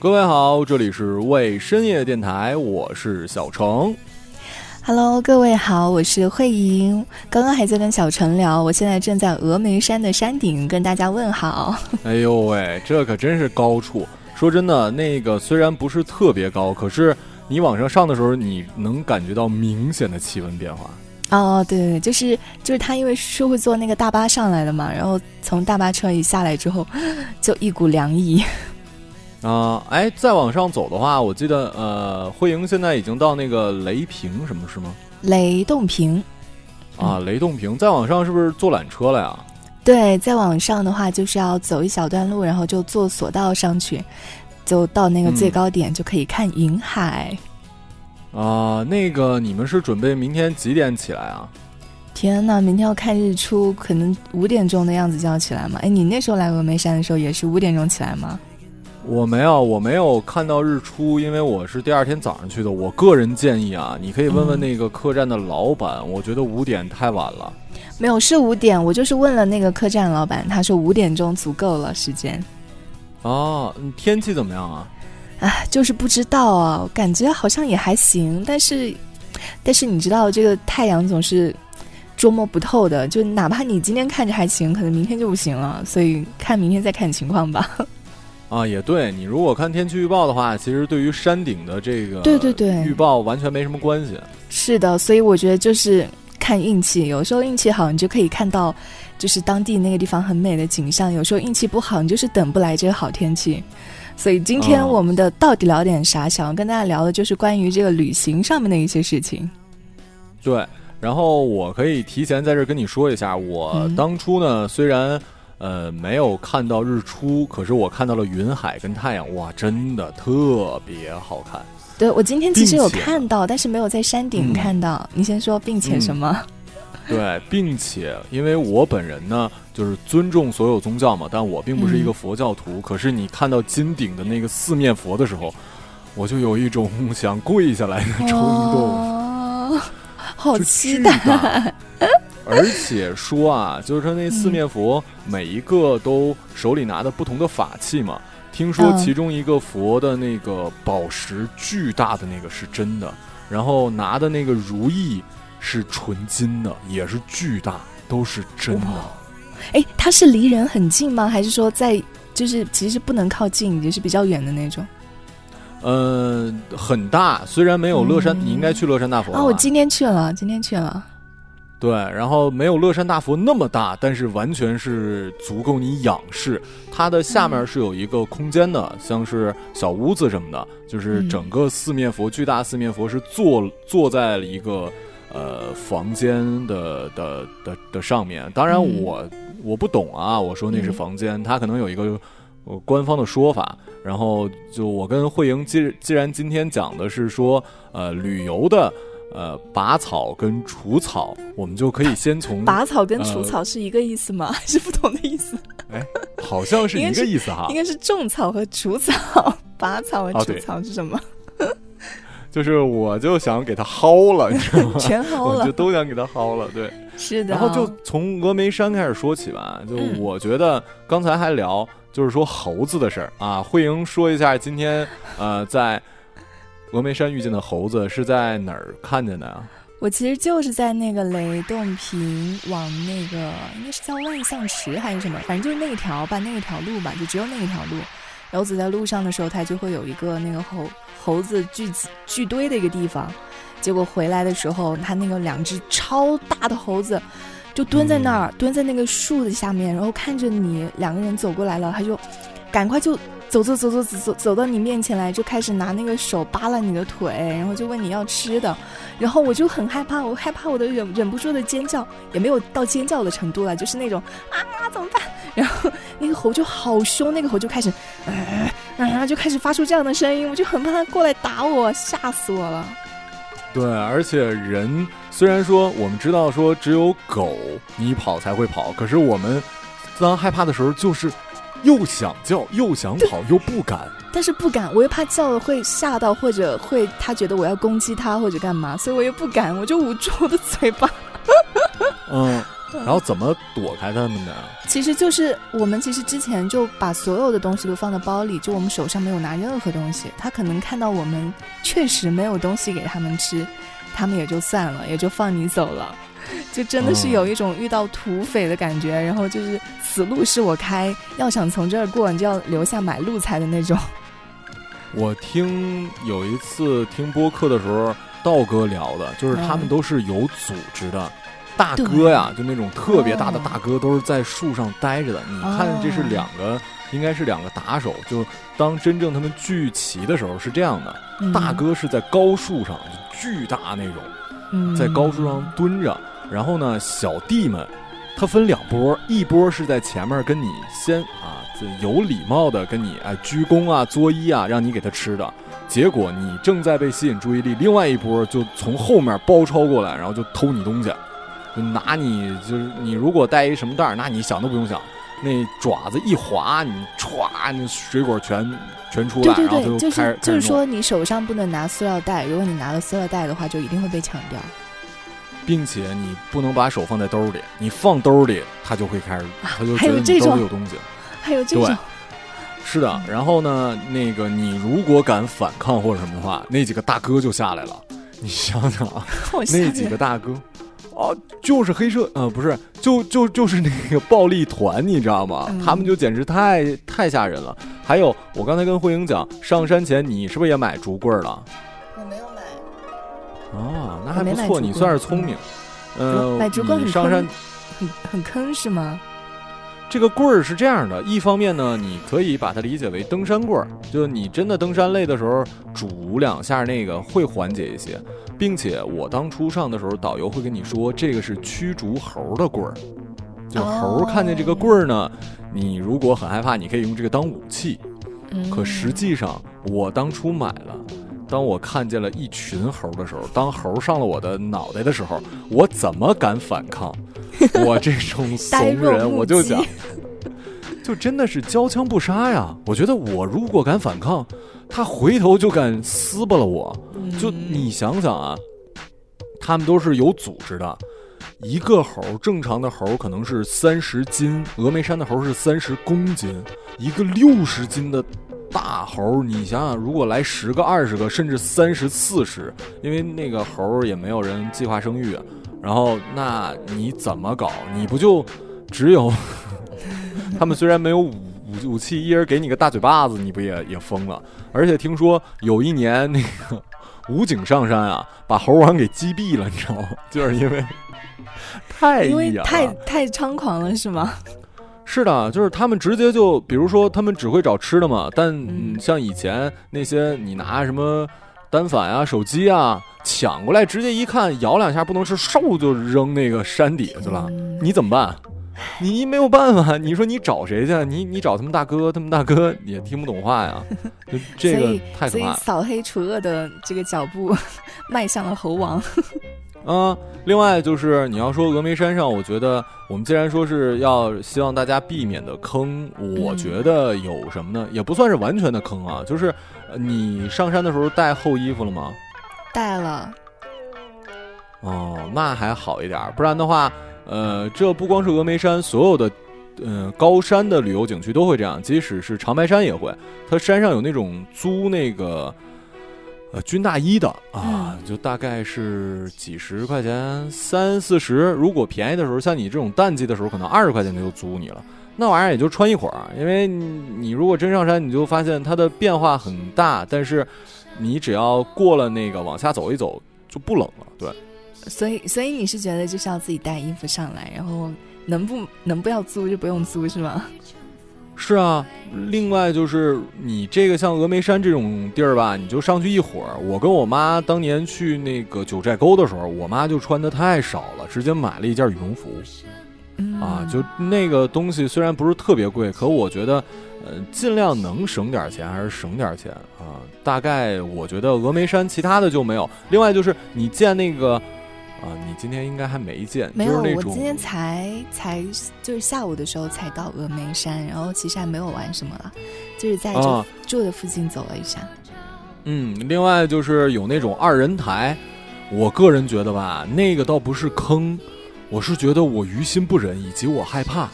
各位好，这里是为深夜电台，我是小程。Hello，各位好，我是慧莹。刚刚还在跟小陈聊，我现在正在峨眉山的山顶跟大家问好。哎呦喂，这可真是高处。说真的，那个虽然不是特别高，可是你往上上的时候，你能感觉到明显的气温变化。哦，对，就是就是他，因为是会坐那个大巴上来的嘛，然后从大巴车一下来之后，就一股凉意。啊，哎，再往上走的话，我记得呃，慧莹现在已经到那个雷平什么是吗？雷洞坪。啊，雷洞坪，再往上是不是坐缆车了呀？对，再往上的话就是要走一小段路，然后就坐索道上去，就到那个最高点就可以看云海。啊，那个你们是准备明天几点起来啊？天呐，明天要看日出，可能五点钟的样子就要起来嘛。哎，你那时候来峨眉山的时候也是五点钟起来吗？我没有，我没有看到日出，因为我是第二天早上去的。我个人建议啊，你可以问问那个客栈的老板，我觉得五点太晚了。没有，是五点，我就是问了那个客栈老板，他说五点钟足够了时间。哦，天气怎么样啊？啊，就是不知道啊，感觉好像也还行，但是，但是你知道这个太阳总是捉摸不透的，就哪怕你今天看着还行，可能明天就不行了，所以看明天再看情况吧。啊，也对你如果看天气预报的话，其实对于山顶的这个对对对预报完全没什么关系。是的，所以我觉得就是看运气，有时候运气好，你就可以看到就是当地那个地方很美的景象；有时候运气不好，你就是等不来这个好天气。所以今天我们的到底聊点啥？想要跟大家聊的就是关于这个旅行上面的一些事情。对，然后我可以提前在这跟你说一下，我当初呢虽然。呃，没有看到日出，可是我看到了云海跟太阳，哇，真的特别好看。对，我今天其实有看到，但是没有在山顶看到。你先说，并且什么？对，并且因为我本人呢，就是尊重所有宗教嘛，但我并不是一个佛教徒。可是你看到金顶的那个四面佛的时候，我就有一种想跪下来的冲动，好期待。而且说啊，就是说那四面佛每一个都手里拿的不同的法器嘛。听说其中一个佛的那个宝石巨大的那个是真的，然后拿的那个如意是纯金的，也是巨大，都是真的。哎，它是离人很近吗？还是说在就是其实不能靠近，也是比较远的那种？嗯，很大，虽然没有乐山，你应该去乐山大佛啊。我今天去了，今天去了。对，然后没有乐山大佛那么大，但是完全是足够你仰视。它的下面是有一个空间的，像是小屋子什么的，就是整个四面佛巨大四面佛是坐坐在了一个呃房间的的的的上面。当然我我不懂啊，我说那是房间，它可能有一个官方的说法。然后就我跟慧莹既既然今天讲的是说呃旅游的。呃，拔草跟除草，我们就可以先从拔草跟除草是一个意思吗？还是不同的意思？哎，好像是一个意思哈。应该是种草和除草，拔草和除草是什么？就是我就想给它薅了，你知道吗？全薅了，就都想给它薅了。对，是的。然后就从峨眉山开始说起吧。就我觉得刚才还聊，就是说猴子的事儿啊。慧莹说一下今天呃在。峨眉山遇见的猴子是在哪儿看见的呀？我其实就是在那个雷洞坪往那个应该是叫万象池还是什么，反正就是那一条吧，那一条路吧，就只有那一条路。然后走在路上的时候，它就会有一个那个猴猴子聚集聚堆的一个地方。结果回来的时候，它那个两只超大的猴子就蹲在那儿，蹲在那个树的下面，然后看着你两个人走过来了，它就赶快就。走走走走走走走到你面前来，就开始拿那个手扒拉你的腿，然后就问你要吃的，然后我就很害怕，我害怕我的忍忍不住的尖叫，也没有到尖叫的程度了，就是那种啊怎么办？然后那个猴就好凶，那个猴就开始，然后就开始发出这样的声音，我就很怕它过来打我，吓死我了。对，而且人虽然说我们知道说只有狗你跑才会跑，可是我们当害怕的时候就是。又想叫，又想跑，又不敢。但是不敢，我又怕叫了会吓到，或者会他觉得我要攻击他或者干嘛，所以我又不敢，我就捂住我的嘴巴。嗯，然后怎么躲开他们呢？其实就是我们其实之前就把所有的东西都放在包里，就我们手上没有拿任何东西。他可能看到我们确实没有东西给他们吃，他们也就算了，也就放你走了。就真的是有一种遇到土匪的感觉，然后就是此路是我开，要想从这儿过，你就要留下买路财的那种。我听有一次听播客的时候，道哥聊的，就是他们都是有组织的，大哥呀，就那种特别大的大哥，都是在树上待着的。你看，这是两个，应该是两个打手。就当真正他们聚齐的时候是这样的，大哥是在高树上，巨大那种，在高树上蹲着。然后呢，小弟们，他分两波，一波是在前面跟你先啊。有礼貌的跟你哎鞠躬啊作揖啊，让你给他吃的，结果你正在被吸引注意力，另外一波就从后面包抄过来，然后就偷你东西，就拿你就是你如果带一什么袋儿，那你想都不用想，那爪子一划，你歘，那水果全全出来，然后就就是就是说你手上不能拿塑料袋，如果你拿了塑料袋的话，就一定会被抢掉，并且你不能把手放在兜里，你放兜里，他就会开始，他就觉得你兜里有东西。还有这种，是的。然后呢，那个你如果敢反抗或者什么的话，那几个大哥就下来了。你想想啊，那几个大哥，哦，就是黑社，呃，不是，就就就是那个暴力团，你知道吗？他们就简直太太吓人了。还有，我刚才跟慧英讲，上山前你是不是也买竹棍了？哦，那还不错，你算是聪明。呃，买竹棍很上山，很很坑是吗？这个棍儿是这样的，一方面呢，你可以把它理解为登山棍儿，就你真的登山累的时候，拄两下那个会缓解一些，并且我当初上的时候，导游会跟你说，这个是驱逐猴的棍儿，就猴看见这个棍儿呢，你如果很害怕，你可以用这个当武器。可实际上，我当初买了，当我看见了一群猴的时候，当猴上了我的脑袋的时候，我怎么敢反抗？我这种怂人，我就想，就真的是交枪不杀呀！我觉得我如果敢反抗，他回头就敢撕巴了我。就你想想啊，他们都是有组织的，一个猴正常的猴可能是三十斤，峨眉山的猴是三十公斤，一个六十斤的大猴，你想想，如果来十个、二十个，甚至三十、四十，因为那个猴也没有人计划生育。然后，那你怎么搞？你不就只有 他们虽然没有武武武器，一人给你个大嘴巴子，你不也也疯了？而且听说有一年那个武警上山啊，把猴王给击毙了，你知道吗？就是因为太因为太太猖狂了，是吗？是的，就是他们直接就，比如说他们只会找吃的嘛，但像以前那些你拿什么单反啊、手机啊。抢过来，直接一看，咬两下不能吃，嗖就扔那个山底下去了。你怎么办？你没有办法。你说你找谁去？你你找他们大哥，他们大哥 也听不懂话呀。这个太可怕。扫黑除恶的这个脚步 迈向了猴王。啊，另外就是你要说峨眉山上，我觉得我们既然说是要希望大家避免的坑，我觉得有什么呢？也不算是完全的坑啊，就是你上山的时候带厚衣服了吗？带了，哦，那还好一点，不然的话，呃，这不光是峨眉山，所有的，嗯，高山的旅游景区都会这样，即使是长白山也会，它山上有那种租那个，呃，军大衣的啊，就大概是几十块钱，三四十，如果便宜的时候，像你这种淡季的时候，可能二十块钱就租你了，那玩意儿也就穿一会儿，因为你如果真上山，你就发现它的变化很大，但是。你只要过了那个往下走一走就不冷了，对。所以，所以你是觉得就是要自己带衣服上来，然后能不能不要租就不用租是吗？是啊。另外就是你这个像峨眉山这种地儿吧，你就上去一会儿。我跟我妈当年去那个九寨沟的时候，我妈就穿的太少了，直接买了一件羽绒服。啊，就那个东西虽然不是特别贵，可我觉得。呃，尽量能省点钱还是省点钱啊？大概我觉得峨眉山其他的就没有。另外就是你见那个啊，你今天应该还没见，没有，我今天才才就是下午的时候才到峨眉山，然后其实还没有玩什么了，就是在这住的附近走了一下。嗯，另外就是有那种二人台，我个人觉得吧，那个倒不是坑，我是觉得我于心不忍，以及我害怕。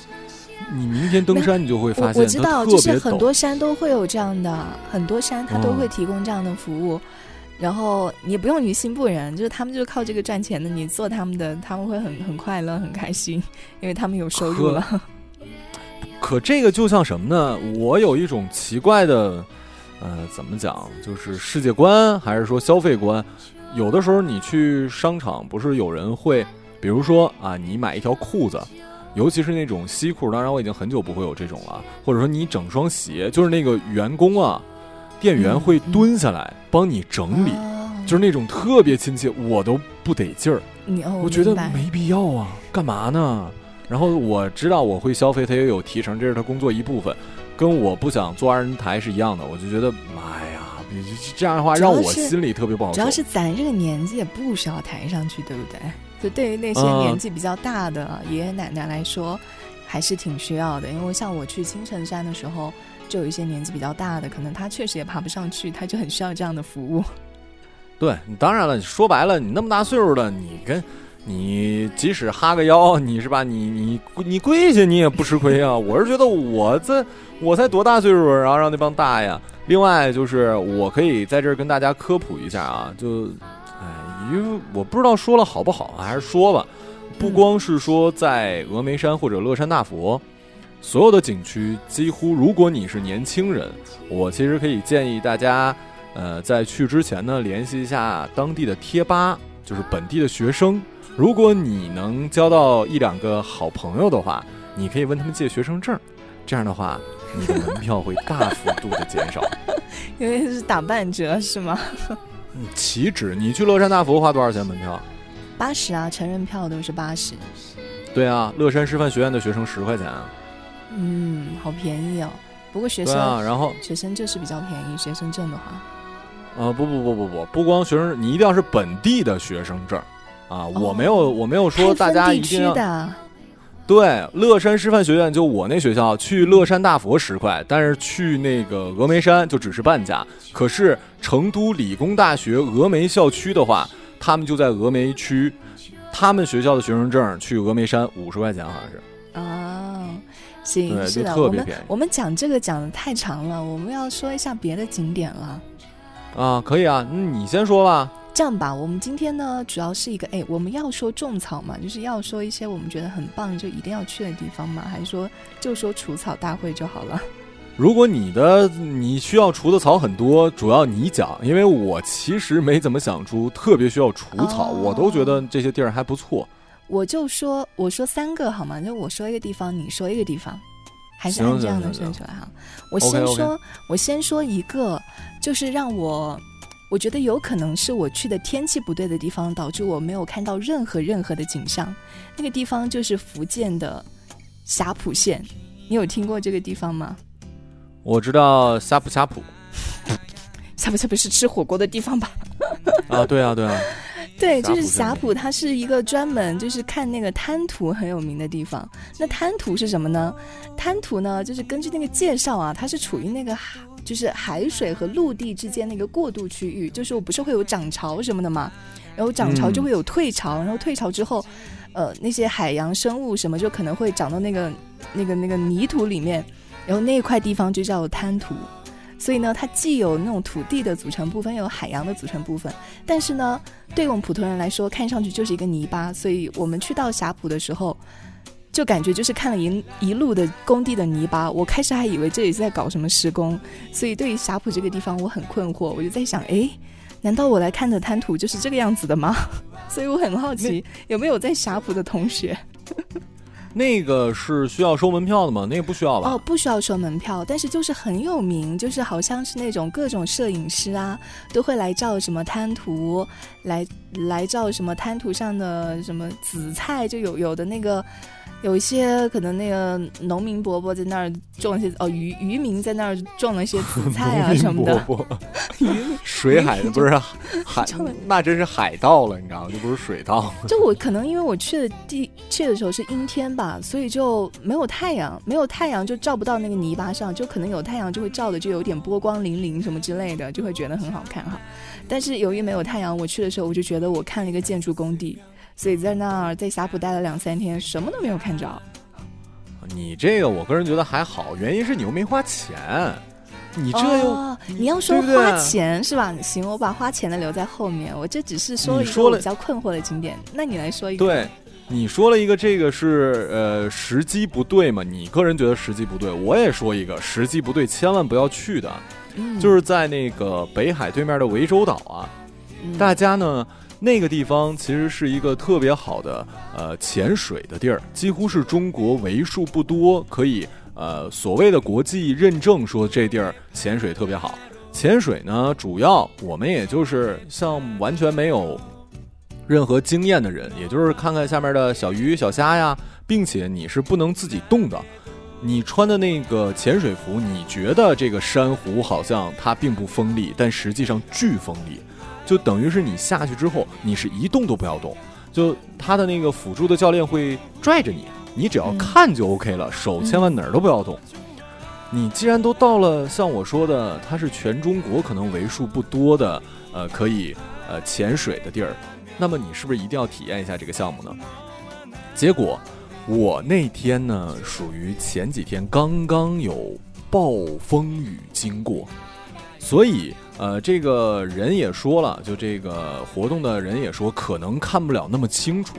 你明天登山，你就会发现，我知道，就是很多山都会有这样的，很多山它都会提供这样的服务。然后你不用于心不忍，就是他们就是靠这个赚钱的，你做他们的，他们会很很快乐、很开心，因为他们有收入了。可这个就像什么呢？我有一种奇怪的，呃，怎么讲？就是世界观还是说消费观？有的时候你去商场，不是有人会，比如说啊，你买一条裤子，尤其是那种西裤，当然我已经很久不会有这种了。或者说你整双鞋，就是那个员工啊。店员会蹲下来帮你整理，就是那种特别亲切，我都不得劲儿。我觉得没必要啊，干嘛呢？然后我知道我会消费，他也有提成，这是他工作一部分，跟我不想做二人台是一样的。我就觉得，妈呀，这样的话让我心里特别不好受。主要是咱这个年纪也不需要抬上去，对不对？就对于那些年纪比较大的爷爷奶奶来说，还是挺需要的。因为像我去青城山的时候。就有一些年纪比较大的，可能他确实也爬不上去，他就很需要这样的服务。对当然了，说白了，你那么大岁数了，你跟你即使哈个腰，你是吧？你你你跪下你也不吃亏啊！我是觉得我这我才多大岁数，然后让那帮大爷。另外就是我可以在这儿跟大家科普一下啊，就哎，因为我不知道说了好不好，还是说吧。不光是说在峨眉山或者乐山大佛。所有的景区几乎，如果你是年轻人，我其实可以建议大家，呃，在去之前呢，联系一下当地的贴吧，就是本地的学生。如果你能交到一两个好朋友的话，你可以问他们借学生证，这样的话，你的门票会大幅度的减少。因为是打半折是吗？嗯，岂止！你去乐山大佛花多少钱门票？八十啊，成人票都是八十。对啊，乐山师范学院的学生十块钱啊。嗯，好便宜哦。不过学生啊，然后学生就是比较便宜。学生证的话，呃，不不不不不，不光学生，你一定要是本地的学生证啊。我没有我没有说大家一定要。对，乐山师范学院就我那学校，去乐山大佛十块，但是去那个峨眉山就只是半价。可是成都理工大学峨眉校区的话，他们就在峨眉区，他们学校的学生证去峨眉山五十块钱，好像是。行，是的，我们我们讲这个讲的太长了，我们要说一下别的景点了。啊，可以啊，那你先说吧。这样吧，我们今天呢，主要是一个，哎，我们要说种草嘛，就是要说一些我们觉得很棒，就一定要去的地方嘛，还是说就说除草大会就好了？如果你的你需要除的草很多，主要你讲，因为我其实没怎么想出特别需要除草，我都觉得这些地儿还不错。我就说，我说三个好吗？就我说一个地方，你说一个地方，还是按这样的顺序来哈。我先说，我先说一个，就是让我我觉得有可能是我去的天气不对的地方，导致我没有看到任何任何的景象。那个地方就是福建的霞浦县，你有听过这个地方吗？我知道霞浦霞浦，霞浦霞浦是吃火锅的地方吧？啊，对啊，对啊。对，就是霞浦，它是一个专门就是看那个滩涂很有名的地方。那滩涂是什么呢？滩涂呢，就是根据那个介绍啊，它是处于那个海，就是海水和陆地之间那个过渡区域，就是我不是会有涨潮什么的嘛，然后涨潮就会有退潮，然后退潮之后，呃，那些海洋生物什么就可能会长到那个那个那个泥土里面，然后那块地方就叫滩涂。所以呢，它既有那种土地的组成部分，又有海洋的组成部分。但是呢，对我们普通人来说，看上去就是一个泥巴。所以我们去到霞浦的时候，就感觉就是看了一一路的工地的泥巴。我开始还以为这里是在搞什么施工。所以对于霞浦这个地方，我很困惑。我就在想，哎，难道我来看的滩涂就是这个样子的吗？所以我很好奇，有没有在霞浦的同学。那个是需要收门票的吗？那个不需要吧？哦，不需要收门票，但是就是很有名，就是好像是那种各种摄影师啊，都会来照什么滩涂，来来照什么滩涂上的什么紫菜，就有有的那个。有一些可能那个农民伯伯在那儿种一些哦渔渔民在那儿种了一些紫菜啊什么的，渔水海不是海，那真是海盗了，你知道吗？就不是水稻。就我可能因为我去的地去的时候是阴天吧，所以就没有太阳，没有太阳就照不到那个泥巴上，就可能有太阳就会照的就有点波光粼粼什么之类的，就会觉得很好看哈。但是由于没有太阳，我去的时候我就觉得我看了一个建筑工地。所以在那儿在霞浦待了两三天，什么都没有看着。你这个我个人觉得还好，原因是你又没花钱。你这又你要说花钱是吧？行，我把花钱的留在后面。我这只是说了一个比较困惑的景点，那你来说一个。对，你说了一个这个是呃时机不对嘛？你个人觉得时机不对，我也说一个时机不对，千万不要去的，就是在那个北海对面的涠洲岛啊。大家呢那个地方其实是一个特别好的呃潜水的地儿，几乎是中国为数不多可以。呃，所谓的国际认证说这地儿潜水特别好，潜水呢，主要我们也就是像完全没有任何经验的人，也就是看看下面的小鱼小虾呀，并且你是不能自己动的，你穿的那个潜水服，你觉得这个珊瑚好像它并不锋利，但实际上巨锋利，就等于是你下去之后，你是一动都不要动，就他的那个辅助的教练会拽着你。你只要看就 OK 了，手千万哪儿都不要动。你既然都到了，像我说的，它是全中国可能为数不多的，呃，可以呃潜水的地儿，那么你是不是一定要体验一下这个项目呢？结果我那天呢，属于前几天刚刚有暴风雨经过，所以呃，这个人也说了，就这个活动的人也说，可能看不了那么清楚。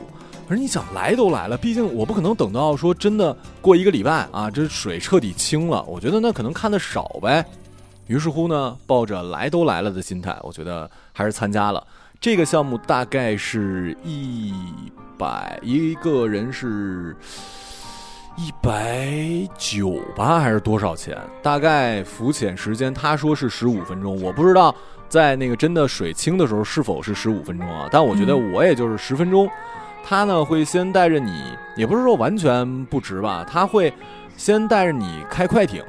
可是你想来都来了，毕竟我不可能等到说真的过一个礼拜啊，这水彻底清了，我觉得那可能看的少呗。于是乎呢，抱着来都来了的心态，我觉得还是参加了这个项目。大概是一百一个人是一百九吧，还是多少钱？大概浮潜时间他说是十五分钟，我不知道在那个真的水清的时候是否是十五分钟啊？但我觉得我也就是十分钟。他呢会先带着你，也不是说完全不值吧，他会先带着你开快艇，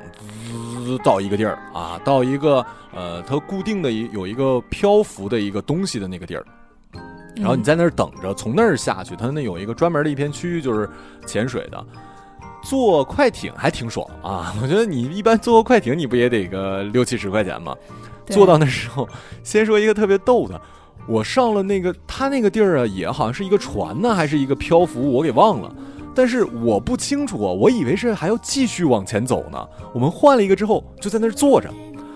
滋到一个地儿啊，到一个呃，它固定的一有一个漂浮的一个东西的那个地儿，然后你在那儿等着，从那儿下去，它那有一个专门的一片区域就是潜水的，坐快艇还挺爽啊，我觉得你一般坐个快艇你不也得个六七十块钱吗？坐到那时候，先说一个特别逗的。我上了那个他那个地儿啊，也好像是一个船呢，还是一个漂浮，我给忘了。但是我不清楚啊，我以为是还要继续往前走呢。我们换了一个之后，就在那儿坐着，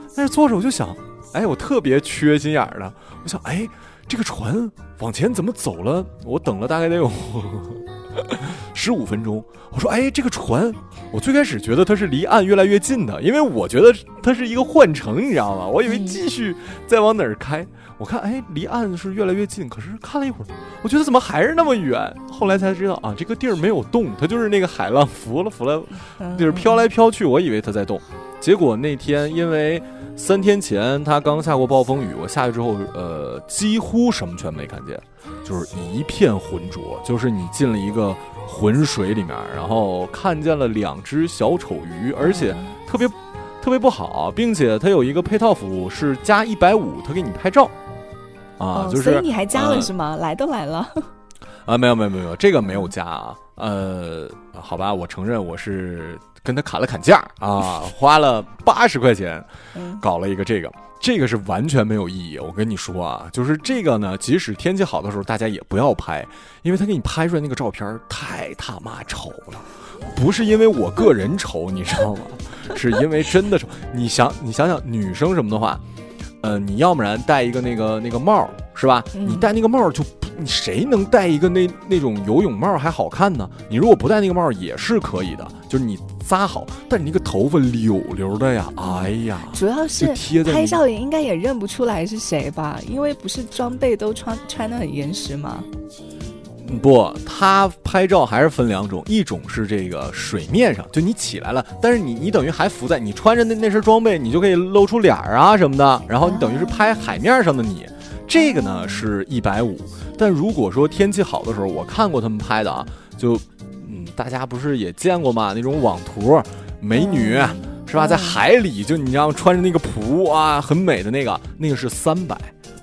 在那儿坐着，我就想，哎，我特别缺心眼儿的，我想，哎，这个船往前怎么走了？我等了大概得有 十五分钟。我说，哎，这个船，我最开始觉得它是离岸越来越近的，因为我觉得它是一个换乘，你知道吗？我以为继续再往哪儿开。我看，哎，离岸是越来越近，可是看了一会儿，我觉得怎么还是那么远？后来才知道啊，这个地儿没有动，它就是那个海浪浮了浮了，就是飘来飘去。我以为它在动，结果那天因为三天前它刚下过暴风雨，我下去之后，呃，几乎什么全没看见，就是一片浑浊，就是你进了一个浑水里面，然后看见了两只小丑鱼，而且特别特别不好，并且它有一个配套服务是加一百五，它给你拍照。啊，就是，所以你还加了是吗？来都来了，啊，没有没有没有，这个没有加啊，呃，好吧，我承认我是跟他砍了砍价啊，花了八十块钱，搞了一个这个，这个是完全没有意义。我跟你说啊，就是这个呢，即使天气好的时候，大家也不要拍，因为他给你拍出来那个照片太他妈丑了，不是因为我个人丑，你知道吗？是因为真的丑。你想，你想想，女生什么的话。呃，你要不然戴一个那个那个帽是吧？你戴那个帽就，你谁能戴一个那那种游泳帽还好看呢？你如果不戴那个帽也是可以的，就是你扎好，但你那个头发溜溜的呀，哎呀，主要是拍照应该也认不出来是谁吧？因为不是装备都穿穿的很严实吗？不，他拍照还是分两种，一种是这个水面上，就你起来了，但是你你等于还浮在，你穿着那那身装备，你就可以露出脸儿啊什么的，然后你等于是拍海面上的你，这个呢是一百五。但如果说天气好的时候，我看过他们拍的啊，就嗯，大家不是也见过吗？那种网图，美女是吧，在海里就你知道穿着那个蹼啊，很美的那个，那个是三百。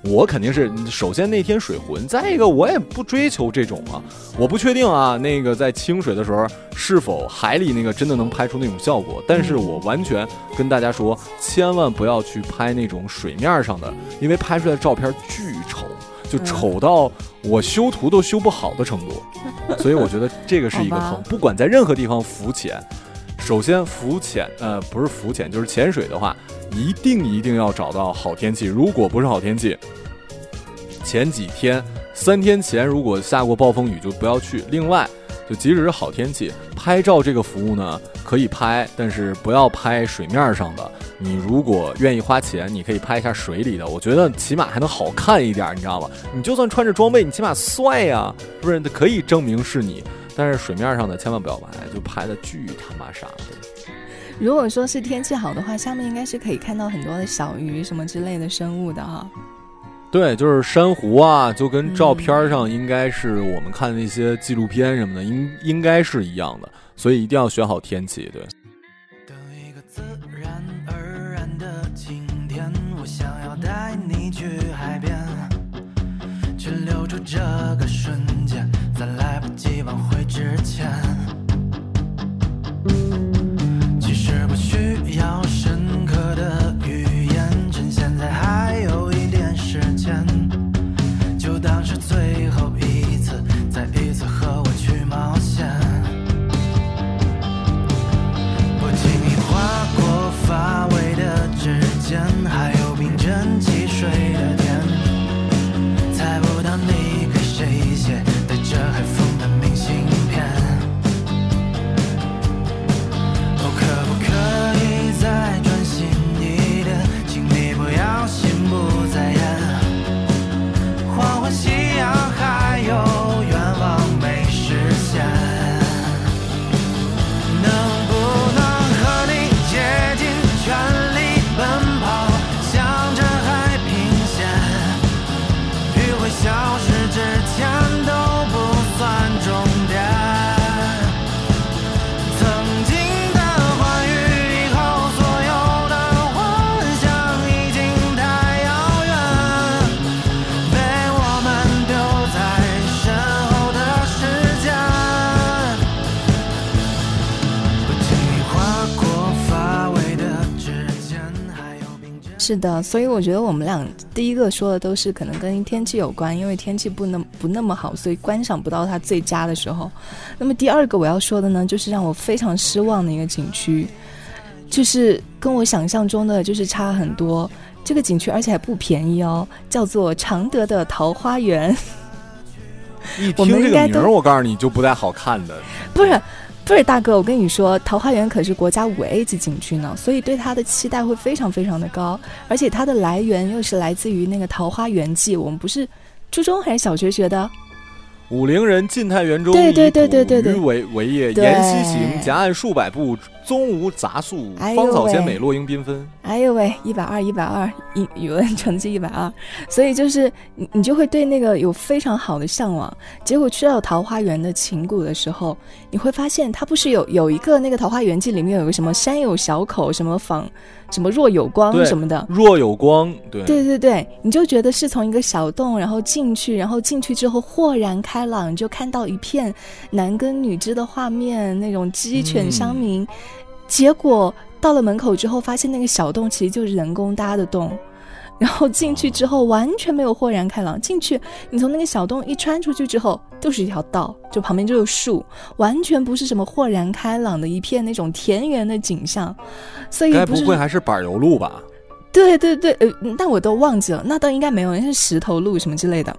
我肯定是首先那天水浑，再一个我也不追求这种啊，我不确定啊，那个在清水的时候是否海里那个真的能拍出那种效果，但是我完全跟大家说，千万不要去拍那种水面上的，因为拍出来的照片巨丑，就丑到我修图都修不好的程度。所以我觉得这个是一个坑，不管在任何地方浮潜，首先浮潜，呃，不是浮潜，就是潜水的话，一定一定要找到好天气。如果不是好天气，前几天三天前如果下过暴风雨，就不要去。另外。就即使是好天气，拍照这个服务呢可以拍，但是不要拍水面上的。你如果愿意花钱，你可以拍一下水里的，我觉得起码还能好看一点，你知道吧？你就算穿着装备，你起码帅呀，是不是？可以证明是你。但是水面上的千万不要拍，就拍的巨他妈傻的。如果说是天气好的话，下面应该是可以看到很多的小鱼什么之类的生物的哈。对，就是珊瑚啊，就跟照片上应该是我们看那些纪录片什么的，应应该是一样的，所以一定要选好天气。对。希望回之前。是的，所以我觉得我们俩第一个说的都是可能跟天气有关，因为天气不那不那么好，所以观赏不到它最佳的时候。那么第二个我要说的呢，就是让我非常失望的一个景区，就是跟我想象中的就是差很多。这个景区而且还不便宜哦，叫做常德的桃花源。一听这个名儿，我告诉你就不太好看的，不是。不是大哥，我跟你说，桃花源可是国家五 A 级景区呢，所以对它的期待会非常非常的高，而且它的来源又是来自于那个《桃花源记》，我们不是初中还是小学学的？武陵人晋太元中，对对对对对对，为为业，沿溪行，夹岸数百步，踪无杂树，芳草鲜美，落英缤纷。哎呦喂，一百二，一百二，语语文成绩一百二，所以就是你你就会对那个有非常好的向往。结果去到桃花源的琴谷的时候，你会发现它不是有有一个那个《桃花源记》里面有个什么山有小口，什么仿。什么若有光什么的，若有光，对对对对，你就觉得是从一个小洞，然后进去，然后进去之后豁然开朗，就看到一片男耕女织的画面，那种鸡犬相鸣。结果到了门口之后，发现那个小洞其实就是人工搭的洞。然后进去之后完全没有豁然开朗。进去，你从那个小洞一穿出去之后，就是一条道，就旁边就有树，完全不是什么豁然开朗的一片那种田园的景象。所以，该不会还是柏油路吧？对对对，呃，但我都忘记了，那倒应该没有，那是石头路什么之类的。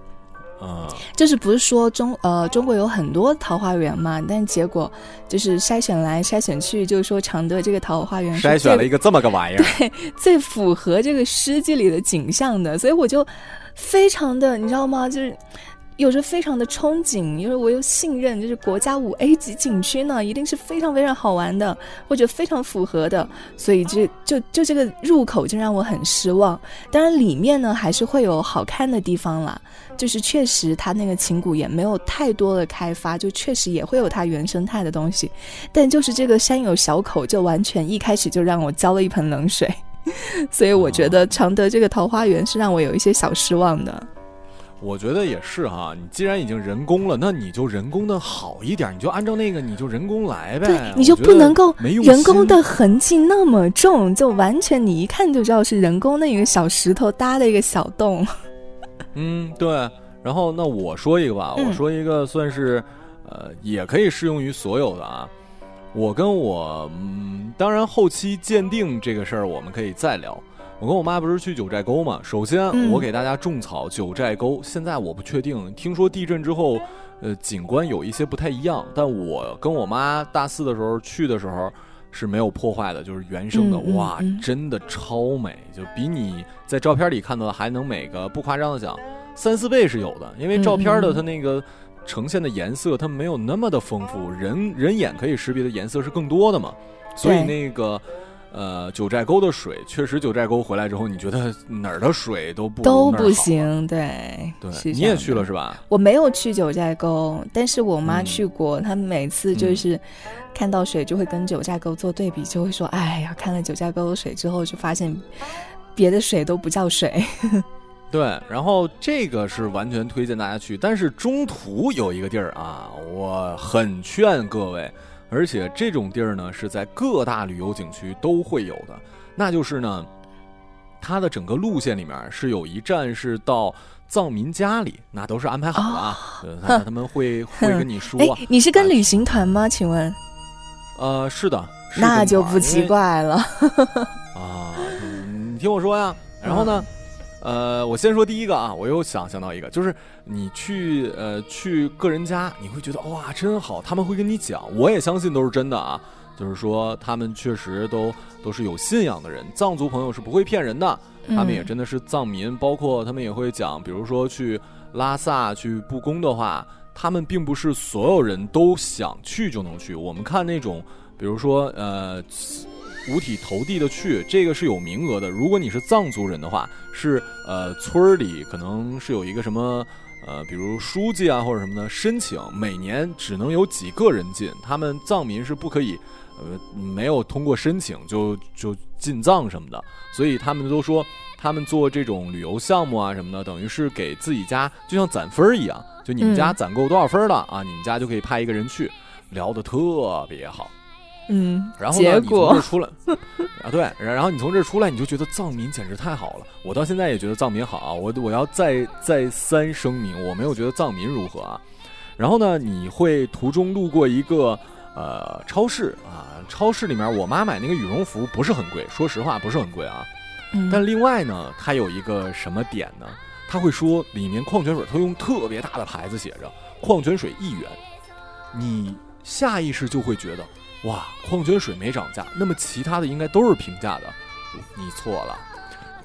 啊，就是不是说中呃中国有很多桃花源嘛？但结果就是筛选来筛选去，就是说常德这个桃花源筛选了一个这么个玩意儿，对，最符合这个诗句里的景象的，所以我就非常的你知道吗？就是。有着非常的憧憬，因为我又信任，就是国家五 A 级景区呢，一定是非常非常好玩的，或者非常符合的，所以就就就这个入口就让我很失望。当然里面呢还是会有好看的地方啦，就是确实它那个琴谷也没有太多的开发，就确实也会有它原生态的东西，但就是这个山有小口，就完全一开始就让我浇了一盆冷水，所以我觉得常德这个桃花源是让我有一些小失望的。我觉得也是哈，你既然已经人工了，那你就人工的好一点，你就按照那个，你就人工来呗。对，你就不能够人工的痕迹那么重，就完全你一看就知道是人工的一个小石头搭的一个小洞。嗯，对。然后那我说一个吧，嗯我说一个算是，呃，也可以适用于所有的啊。我跟我，嗯，当然后期鉴定这个事儿我们可以再聊。我跟我妈不是去九寨沟嘛？首先，嗯我给大家种草九寨沟。现在我不确定，听说地震之后，呃，景观有一些不太一样。但我跟我妈大四的时候去的时候是没有破坏的，就是原生的。哇，嗯真的超美，就比你在照片里看到的还能美个不夸张的讲，三四倍是有的。因为照片的它那个呈现的颜色，它没有那么的丰富，人人眼可以识别的颜色是更多的嘛。所以那个。呃，九寨沟的水确实，九寨沟回来之后，你觉得哪儿的水都不都不。行，对，对，你也去了是吧？我没有去九寨沟，但是我妈嗯去过，她每次就是看到水就会跟九寨沟做对比，就会说：“哎呀，看了九寨沟的水之后，就发现别的水都不叫水。对，然后这个是完全推荐大家去，但是中途有一个地儿啊，我很劝各位，而且这种地儿呢是在各大旅游景区都会有的，那就是呢，它的整个路线里面是有一站是到藏民家里，那都是安排好的啊，呃他他们会 会跟你说你是跟旅行团吗？请问，呃，是的，是那就不奇怪了。啊，嗯你听我说呀。然后呢，呃，我先说第一个啊，我又想想到一个，就是你去呃去个人家，你会觉得哇真好，他们会跟你讲，我也相信都是真的啊，就是说他们确实都都是有信仰的人，藏族朋友是不会骗人的，他们也嗯真的是藏民，包括他们也会讲，比如说去拉萨去布宫的话，他们并不是所有人都想去就能去。我们看那种，比如说呃五体投地的去，这个是有名额的。如果你是藏族人的话，是呃村儿里可能是有一个什么。呃，比如书记啊或者什么的申请，每年只能有几个人进，他们藏民是不可以，呃，没有通过申请就就进藏什么的，所以他们都说他们做这种旅游项目啊什么的，等于是给自己家就像攒分儿一样，就你们家嗯攒够多少分儿了、啊，你们家就可以派一个人去，聊得特别好。嗯，然后呢，结你从这儿出来啊，对，然后你从这儿出来，你就觉得藏民简直太好了。我到现在也觉得藏民好啊，我我要再再三声明，我没有觉得藏民如何啊。然后呢，你会途中路过一个呃超市啊，超市里面我妈买那个羽绒服不是很贵，说实话不是很贵啊。嗯但另外呢，它有一个什么点呢？他会说里面矿泉水，他用特别大的牌子写着“矿泉水一元”，你下意识就会觉得哇，矿泉水没涨价，那么其他的应该都是平价的。你错了，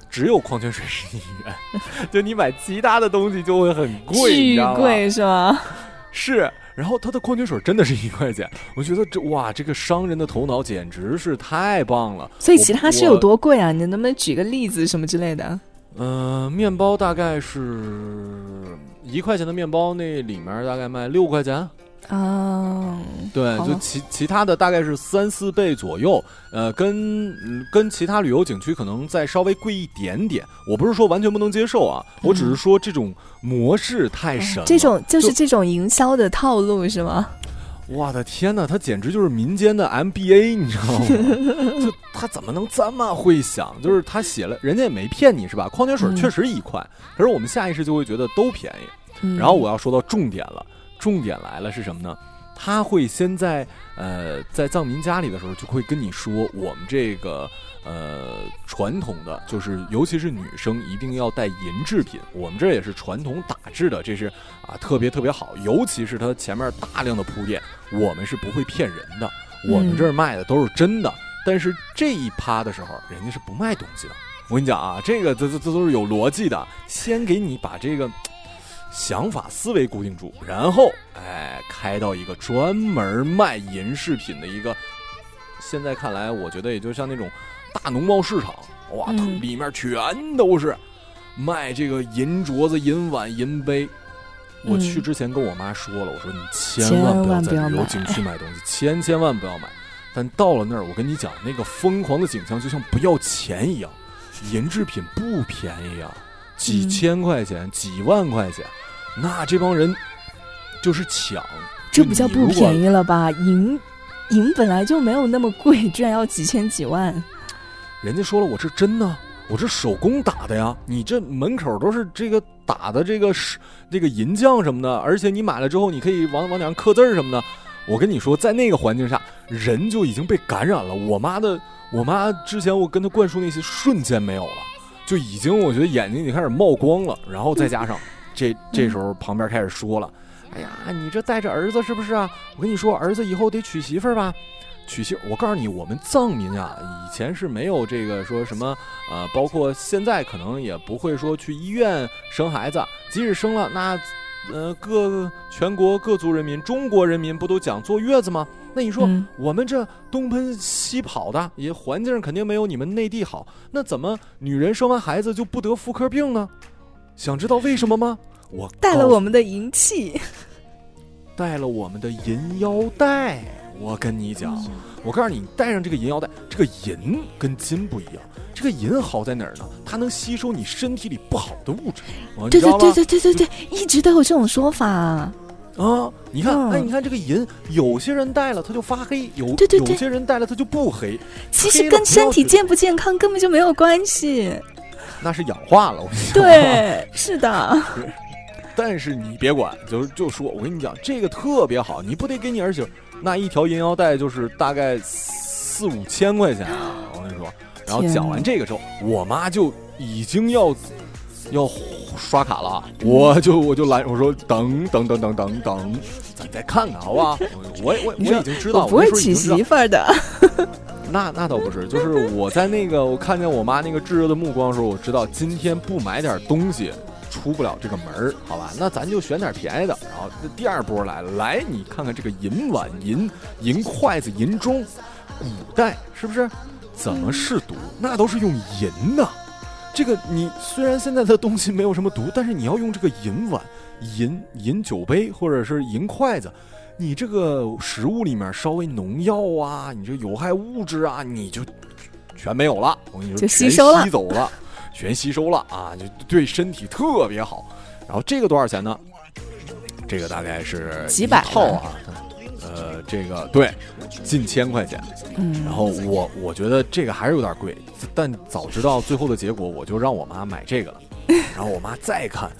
只有矿泉水是一元，就你买其他的东西就会很贵，你巨？贵是吗？是，然后它的矿泉水真的是一块钱，我觉得这哇，这个商人的头脑简直是太棒了。所以其他是有多贵啊？你能不能举个例子什么之类的？呃，面包大概是一块钱的面包，那里面大概卖六块钱。啊，对，就其其他的大概是三四倍左右，呃，跟嗯跟其他旅游景区可能再稍微贵一点点。我不是说完全不能接受啊，我只是说这种模式太神这种就是这种营销的套路是吗？我的天呐，他简直就是民间的 MBA，你知道吗？就他怎么能这么会想？就是他写了，人家也没骗你是吧？矿泉水嗯确实一块，可是我们下意识就会觉得都便宜。嗯然后我要说到重点了，重点来了是什么呢？他会先在呃在藏民家里的时候，就会跟你说，我们这个呃传统的就是，尤其是女生一定要带银制品，我们这也是传统打制的，这是啊特别特别好，尤其是它前面大量的铺垫，我们是不会骗人的，我们这儿卖的都是真的。但是这一趴的时候，人家是不卖东西的。我跟你讲啊，这个这这这都是有逻辑的，先给你把这个想法思维固定住，然后哎开到一个专门卖银饰品的一个，现在看来我觉得也就像那种大农贸市场，哇，嗯里面全都是卖这个银镯子、银碗、银杯。我嗯去之前跟我妈说了，我说你千千万不要万不要买在旅游景区买东西，千千万不要买。但到了那儿，我跟你讲，那个疯狂的景象就像不要钱一样，银制品不便宜啊，几嗯千块钱、几万块钱，那这帮人就是抢。这不叫不便宜。了吧？银银本来就没有那么贵，居然要几千几万。人家说了，我这真的，我这手工打的呀，你这门口都是这个打的这个是这个银匠什么的，而且你买了之后，你可以往往脸上刻字儿什么的。我跟你说，在那个环境下，人就已经被感染了。我妈的，我妈之前我跟她灌输那些瞬间没有了，就已经我觉得眼睛已经开始冒光了。然后再加上这这时候旁边开始说了：“哎呀，你这带着儿子是不是啊？我跟你说，儿子以后得娶媳妇儿吧。”娶媳，我告诉你，我们藏民啊，以前是没有这个说什么，呃，包括现在可能也不会说去医院生孩子，即使生了，那，呃，各全国各族人民，中国人民不都讲坐月子吗？那你说我们这东奔西跑的，也环境肯定没有你们内地好，那怎么女人生完孩子就不得妇科病呢？想知道为什么吗？我带了我们的银器，带了我们的银腰带。我跟你讲，我告诉你，你戴上这个银腰带，这个银跟金不一样。这个银好在哪儿呢？它能吸收你身体里不好的物质。对对对对对对对，一直都有这种说法啊。你看，哎，你看这个银，有些人戴了它就发黑，有对对有些人戴了它就不黑。其实跟身体健不健康根本就没有关系。那是氧化了，我跟你说。对，是的。但是你别管，就就说，我跟你讲，这个特别好，你不得给你儿媳妇。那一条银腰带就是大概四五千块钱，我跟你说。然后讲完这个之后，我妈就已经要要刷卡了，我就我就来我说等等等等等等，咱再看看好不好？我我我已经知道，不会娶媳妇儿的。那那倒不是，就是我在那个我看见我妈那个炙热的目光的时候，我知道今天不买点东西。出不了这个门儿，好吧，那咱就选点便宜的。然后那第二波来了，来你看看这个银碗、银银筷子、银钟，古代是不是？怎么试毒？那都是用银的。这个你虽然现在的东西没有什么毒，但是你要用这个银碗、银银酒杯或者是银筷子，你这个食物里面稍微农药啊，你这有害物质啊，你就全没有了。我跟你说，全吸走了。全吸收了啊，就对身体特别好。然后这个多少钱呢？这个大概是几百套啊，呃，这个对，近千块钱。嗯。然后我我觉得这个还是有点贵，但早知道最后的结果，我就让我妈买这个了。然后我妈再看，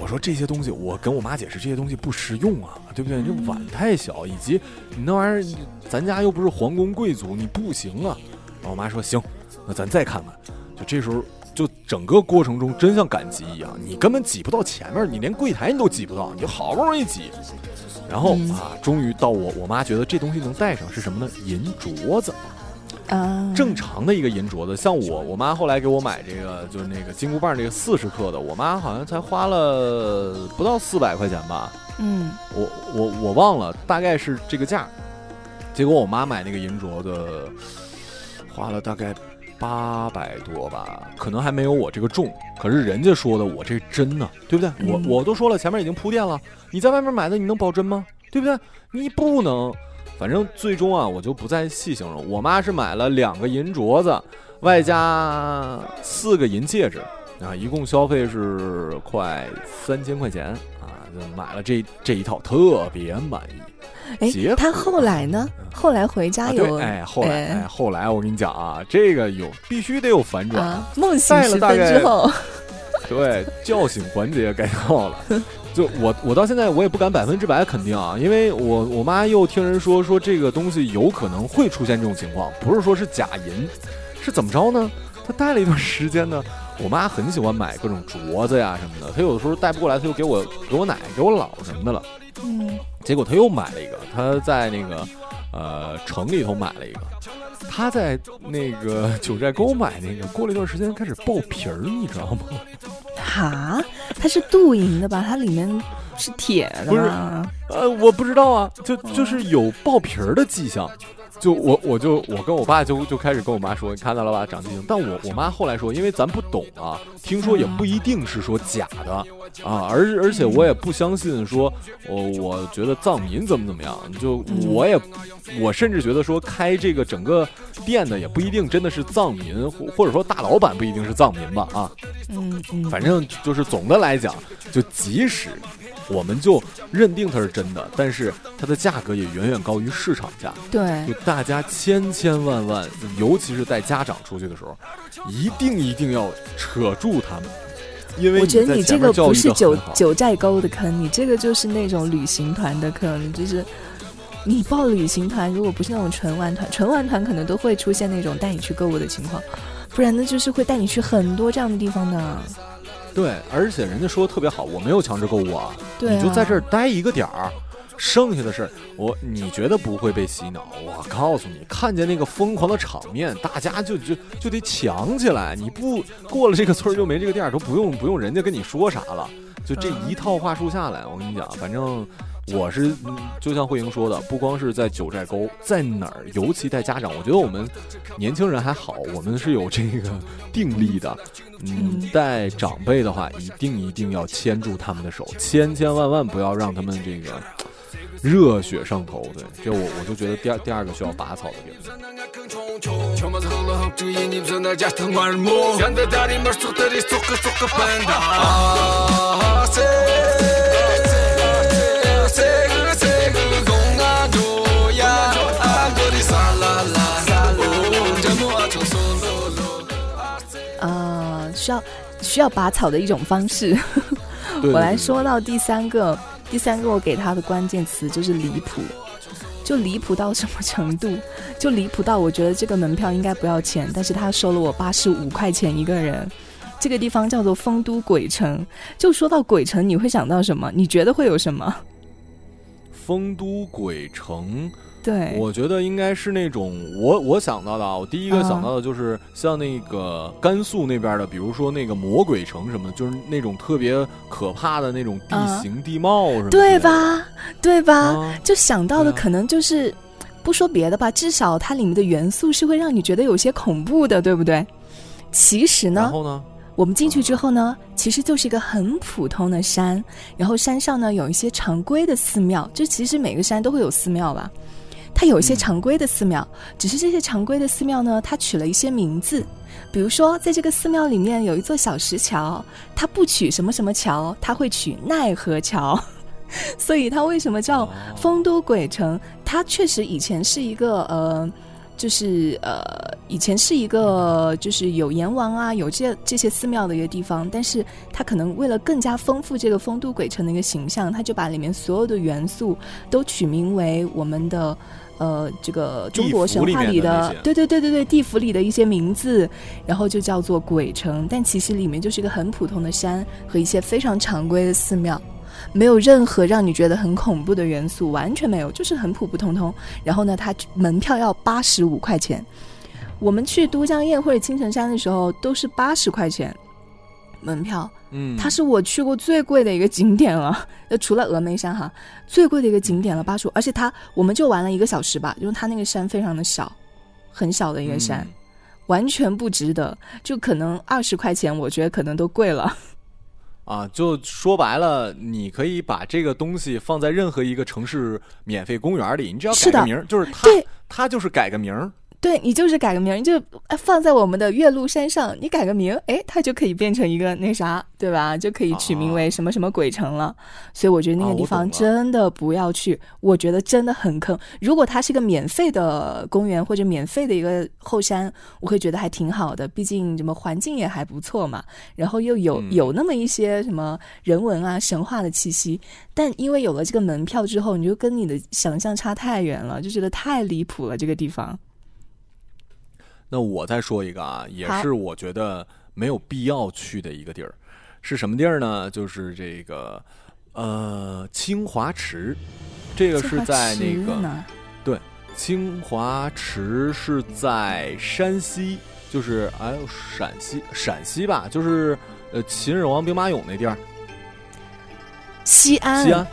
我说这些东西，我跟我妈解释这些东西不实用啊，对不对？这碗太小，以及你那玩意儿，咱家又不是皇宫贵族，你不行啊。然后我妈说行，那咱再看看。就这时候。就整个过程中真像赶集一样，你根本挤不到前面，你连柜台你都挤不到，你就好不容易挤，然后啊，终于到我我妈觉得这东西能带上是什么呢？银镯子，啊，正常的一个银镯子，像我我妈后来给我买这个就是那个金箍棒这个四十克的，我妈好像才花了不到四百块钱吧，嗯，我我我忘了大概是这个价，结果我妈买那个银镯子花了大概。八百多吧，可能还没有我这个重。可是人家说的，我这真呢，对不对？我我都说了，前面已经铺垫了。你在外面买的，你能保真吗？对不对？你不能。反正最终啊，我就不再细形容。我妈是买了两个银镯子，外加四个银戒指，啊，一共消费是快三千块钱啊，就买了这这一套，特别满意。哎，他后来呢？后来回家有哎，后来哎，后来我跟你讲啊，这个有必须得有反转。梦醒时分之后，对，叫醒环节该到了。就我我到现在我也不敢百分之百肯定啊，因为我我妈又听人说说这个东西有可能会出现这种情况，不是说是假银，是怎么着呢？她戴了一段时间呢，我妈很喜欢买各种镯子呀什么的，她有的时候戴不过来，她就给我给我奶给我姥什么的了。嗯，结果她又买了一个，她在那个呃城里头买了一个，他在那个 九寨沟买那个，过了一段时间开始爆皮儿，你知道吗？哈，它是镀银的吧？它里面是铁的吗？呃，我不知道啊，就就是有爆皮儿的迹象。就我我就我跟我爸就就开始跟我妈说，你看到了吧，长记性。但我我妈后来说，因为咱不懂啊，听说也不一定是说假的啊，而而且我也不相信说，我我觉得藏民怎么怎么样，就我也我甚至觉得说开这个整个店的也不一定真的是藏民，或或者说大老板不一定是藏民吧啊，嗯嗯，反正就是总的来讲，就即使我们就认定它是真的，但是它的价格也远远高于市场价。对，就大家千千万万，尤其是带家长出去的时候，一定一定要扯住他们，因为我觉得你这个不是九九寨沟的坑，你这个就是那种旅行团的坑，就是你报旅行团，如果不是那种纯玩团，纯玩团可能都会出现那种带你去购物的情况，不然呢就是会带你去很多这样的地方的。对，而且人家说的特别好，我没有强制购物啊，你就在这儿待一个点儿，剩下的事儿我你觉得不会被洗脑？我告诉你，看见那个疯狂的场面，大家就就就得抢起来，你不过了这个村就没这个店，都不用不用人家跟你说啥了，就这一套话术下来，我跟你讲，反正。我是就像慧莹说的，不光是在九寨沟，在哪儿，尤其带家长，我觉得我们年轻人还好，我们是有这个定力的。嗯，带长辈的话，一定一定要牵住他们的手，千千万万不要让他们这个热血上头。对，这我我就觉得第二第二个需要拔草的地方。呃，需要需要拔草的一种方式。我来说到第三个，第三个我给他的关键词就是离谱，就离谱到什么程度？就离谱到我觉得这个门票应该不要钱，但是他收了我八十五块钱一个人。这个地方叫做丰都鬼城。就说到鬼城，你会想到什么？你觉得会有什么？丰都鬼城，对，我觉得应该是那种我我想到的啊，我第一个想到的就是像那个甘肃那边的，比如说那个魔鬼城什么的，就是那种特别可怕的那种地形地貌什么，对吧？对吧？就想到的可能就是不说别的吧，至少它里面的元素是会让你觉得有些恐怖的，对不对？其实呢，然后呢？我们进去之后呢，其实就是一个很普通的山，然后山上呢有一些常规的寺庙，就其实每个山都会有寺庙吧，它有一些常规的寺庙，只是这些常规的寺庙呢，它取了一些名字，比如说在这个寺庙里面有一座小石桥，它不取什么什么桥，它会取奈何桥，所以它为什么叫丰都鬼城？它确实以前是一个呃。就是呃，以前是一个就是有阎王啊，有这这些寺庙的一个地方，但是他可能为了更加丰富这个丰都鬼城的一个形象，他就把里面所有的元素都取名为我们的呃这个中国神话里的，对对对对对，地府里的一些名字，然后就叫做鬼城，但其实里面就是一个很普通的山和一些非常常规的寺庙。没有任何让你觉得很恐怖的元素，完全没有，就是很普普通通。然后呢，它门票要八十五块钱。我们去都江堰或者青城山的时候都是八十块钱门票。嗯，它是我去过最贵的一个景点了，就除了峨眉山哈，最贵的一个景点了，八十五。而且它我们就玩了一个小时吧，因为它那个山非常的小，很小的一个山，完全不值得。就可能二十块钱，我觉得可能都贵了。啊，就说白了，你可以把这个东西放在任何一个城市免费公园里，你只要改个名，就是它，它就是改个名。对你就是改个名，你就放在我们的岳麓山上，你改个名，哎，它就可以变成一个那啥，对吧？就可以取名为什么什么鬼城了。所以我觉得那个地方真的不要去，我觉得真的很坑。如果它是个免费的公园或者免费的一个后山，我会觉得还挺好的，毕竟什么环境也还不错嘛，然后又有有那么一些什么人文啊、神话的气息。但因为有了这个门票之后，你就跟你的想象差太远了，就觉得太离谱了这个地方。那我再说一个啊，也是我觉得没有必要去的一个地儿，是什么地儿呢？就是这个呃清华池，这个是在那个对清华池是在山西，就是哎呦陕西陕西吧，就是呃秦始皇兵马俑那地儿，西安西安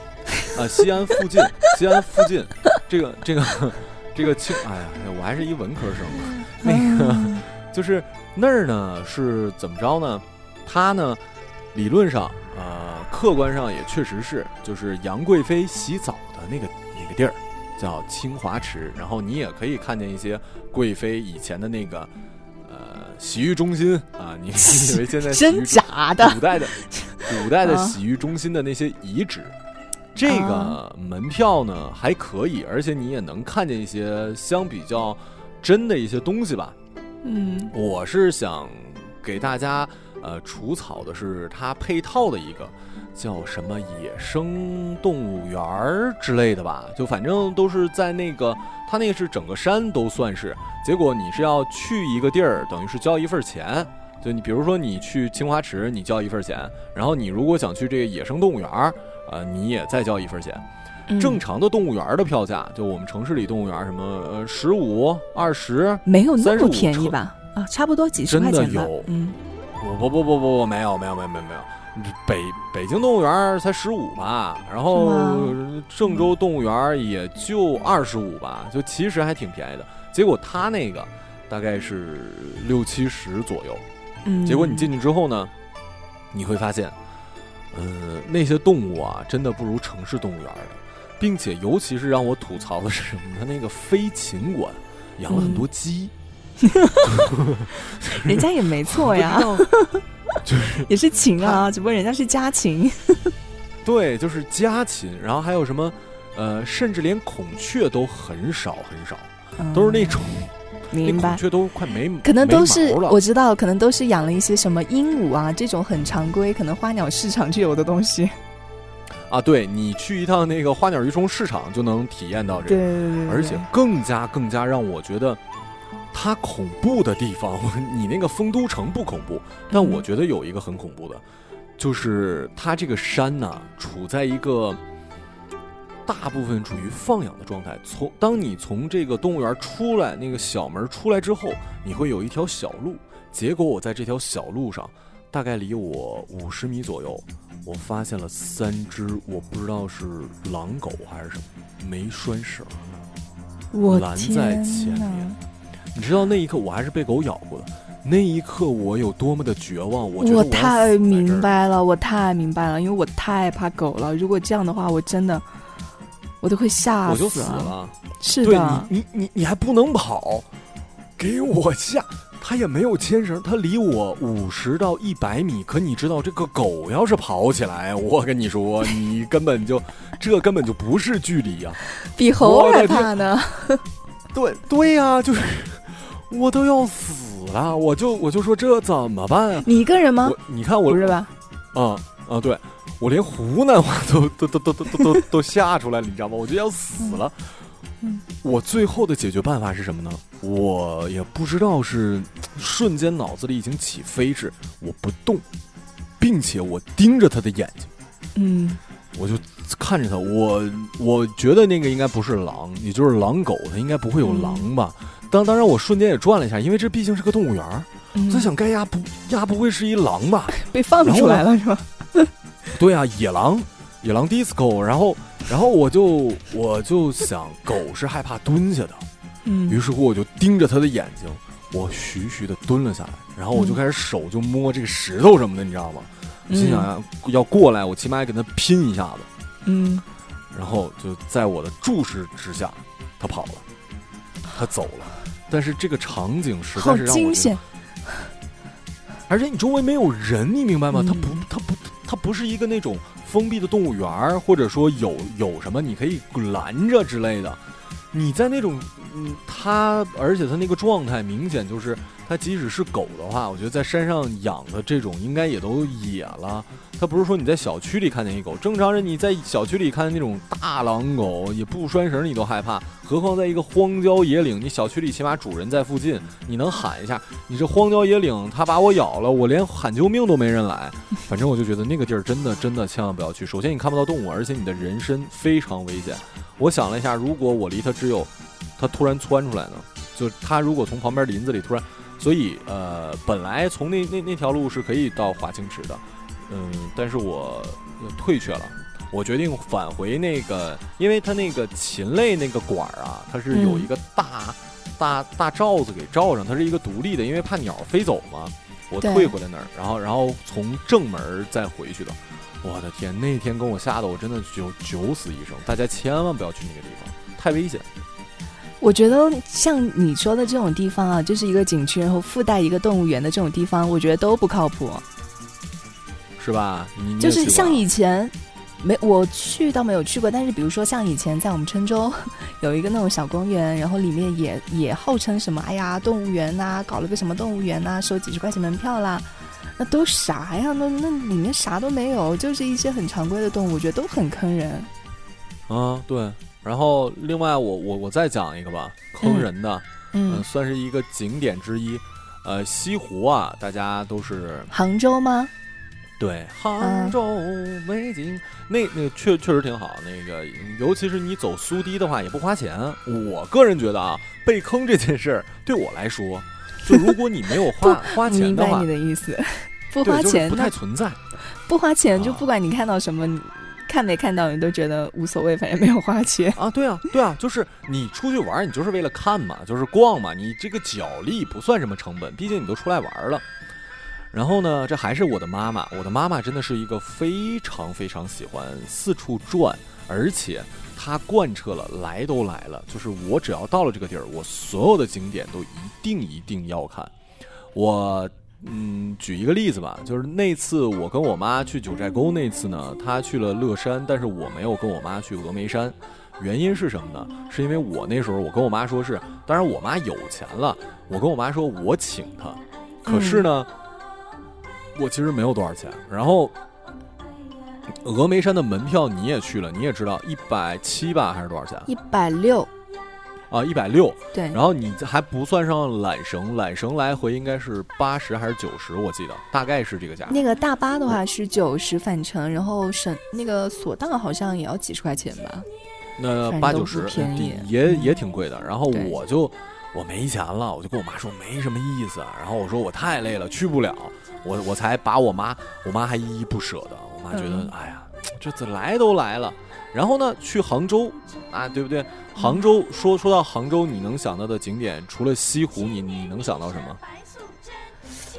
啊西安附近西安附近。这个这个这个清哎呀我还是一文科生。那个 就是那儿呢，是怎么着呢？它呢，理论上，呃，客观上也确实是，就是杨贵妃洗澡的那个那个地儿，叫清华池。然后你也可以看见一些贵妃以前的那个，呃，洗浴中心啊。你 以为现在真假的？古代的古代的洗浴中心的那些遗址，这个门票呢还可以，而且你也能看见一些相比较真的一些东西吧。嗯，我是想给大家呃除草的是它配套的一个叫什么野生动物园儿之类的吧，就反正都是在那个它那个是整个山都算是，结果你是要去一个地儿，等于是交一份钱。就你比如说你去青花池，你交一份钱，然后你如果想去这个野生动物园儿。呃，你也再交一份钱。正常的动物园的票价，就我们城市里动物园什么呃十五、二十，没有那么便宜吧？啊，差不多几十块钱真的有，嗯，不不不不不不，没有没有没有没有没有，北北京动物园才十五吧，然后郑州动物园也就二十五吧，就其实还挺便宜的。结果他那个大概是六七十左右，嗯，结果你进去之后呢，你会发现。呃，那些动物啊，真的不如城市动物园的，并且尤其是让我吐槽的是什么？他那个飞禽馆养了很多鸡，人家也没错呀，就是 也是禽啊，只不过人家是家禽。对，就是家禽，然后还有什么？呃，甚至连孔雀都很少很少，都是那种。明白，孔雀都快没，可能都是我知道，可能都是养了一些什么鹦鹉啊这种很常规，可能花鸟市场就有的东西。啊，对你去一趟那个花鸟鱼虫市场就能体验到这个，对，而且更加更加让我觉得它恐怖的地方，你那个丰都城不恐怖，但我觉得有一个很恐怖的，就是它这个山呢处在一个。大部分处于放养的状态。从当你从这个动物园出来，那个小门出来之后，你会有一条小路。结果我在这条小路上，大概离我五十米左右，我发现了三只，我不知道是狼狗还是什么，没拴绳，拦在前面。你知道那一刻我还是被狗咬过的，那一刻我有多么的绝望。我我太明白了，我太明白了，因为我太怕狗了。如果这样的话，我真的。我都会吓死，我就死了。是的，你你你你还不能跑，给我吓！他也没有牵绳他离我五十到一百米可你知道这个狗要是跑起来我跟你说你根本就这根本就不是距离呀 比猴还怕呢。对 对呀就是我都要死了我就我就说这怎么办啊？你一个人吗？你看我不是吧？嗯嗯对我连湖南话都都都都都都都都都吓出来了你知道吗？我就要死了。我最后的解决办法是什么呢？我也不知道，是瞬间脑子里已经起飞是，我不动，并且我盯着他的眼睛。嗯，我就看着他。我我觉得那个应该不是狼，也就是狼狗，它应该不会有狼吧？当当然，我瞬间也转了一下，因为这毕竟是个动物园儿。我在想，该压不压不会是一狼吧？被放出来了是吧？对啊，野狼，野狼 disco，然后，然后我就我就想，狗是害怕蹲下的，嗯，于是乎我就盯着它的眼睛，我徐徐的蹲了下来，然后我就开始手就摸这个石头什么的，你知道吗？心想要要过来，我起码要跟它拼一下子，嗯，然后就在我的注视之下，它跑了，它走了，但是这个场景实在是让我而且你周围没有人，你明白吗？它不，它不。它不是一个那种封闭的动物园，或者说有有什么你可以拦着之类的。你在那种，嗯，它而且它那个状态明显就是。它即使是狗的话，我觉得在山上养的这种应该也都野了。它不是说你在小区里看见一狗，正常人你在小区里看见那种大狼狗也不拴绳，你都害怕，何况在一个荒郊野岭，你小区里起码主人在附近，你能喊一下。你这荒郊野岭，它把我咬了，我连喊救命都没人来。反正我就觉得那个地儿真的真的千万不要去。首先你看不到动物，而且你的人身非常危险。我想了一下，如果我离它只有，它突然窜出来呢？就它如果从旁边林子里突然。所以，呃，本来从那那那条路是可以到华清池的，嗯，但是我退却了，我决定返回那个，因为它那个禽类那个管儿啊，它是有一个大大大罩子给罩上，它是一个独立的，因为怕鸟飞走嘛。我退回来那儿，然后然后从正门再回去的。我的天，那天跟我吓得我真的就九死一生，大家千万不要去那个地方，太危险。我觉得像你说的这种地方啊，就是一个景区，然后附带一个动物园的这种地方，我觉得都不靠谱，是吧？就是像以前，没，我去倒没有去过，但是比如说像以前在我们郴州 有一个那种小公园，然后里面也也号称什么，哎呀，动物园呐，搞了个什么动物园呐，收几十块钱门票啦，那都啥呀？那那里面啥都没有，就是一些很常规的动物，我觉得都很坑人。啊，对。然后另外，我我我再讲一个吧，坑人的，嗯，算是一个景点之一。呃，西湖啊，大家都是杭州吗？对，杭州美景，那那确确实挺好。那个，尤其是你走苏堤的话，也不花钱。我个人觉得啊，被坑这件事儿，对我来说，就如果你没有花花钱的话，明白你的意思，不花钱不太存在。不花钱，就不管你看到什么。看没看到你都觉得无所谓，反正没有花钱啊！对啊，对啊，就是你出去玩，你就是为了看嘛，就是逛嘛，你这个脚力不算什么成本，毕竟你都出来玩了。然后呢，这还是我的妈妈，我的妈妈真的是一个非常非常喜欢四处转，而且她贯彻了来都来了，就是我只要到了这个地儿，我所有的景点都一定一定要看。我。嗯，举一个例子吧，就是那次我跟我妈去九寨沟那次呢，她去了乐山，但是我没有跟我妈去峨眉山，原因是什么呢？是因为我那时候我跟我妈说是，当然我妈有钱了，我跟我妈说我请她，可是呢，我其实没有多少钱。然后峨眉山的门票你也去了，你也知道一百七吧，还是多少钱？一百六。啊，一百六，对，然后你还不算上缆绳，缆绳来回应该是八十还是九十，我记得大概是这个价。那个大巴的话是九十返程，然后省那个索道好像也要几十块钱吧？那八九十也也挺贵的。然后我就我没钱了，我就跟我妈说没什么意思。然后我说我太累了，去不了，我我才把我妈，我妈还依依不舍的。我妈觉得哎呀，这次来都来了。然后呢，去杭州啊，对不对？杭州说说到杭州，你能想到的景点除了西湖，你你能想到什么？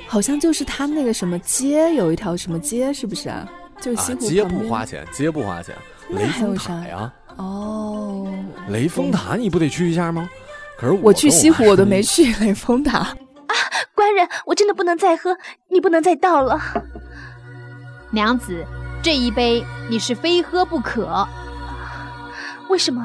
好像就是他那个什么街，有一条什么街，是不是啊？就是西湖街不花钱，街不花钱。雷峰塔呀？哦，雷峰塔你不得去一下吗？可是我去西湖我都没去 雷峰塔啊！官人，我真的不能再喝，你不能再倒了。娘子，这一杯你是非喝不可。为什么？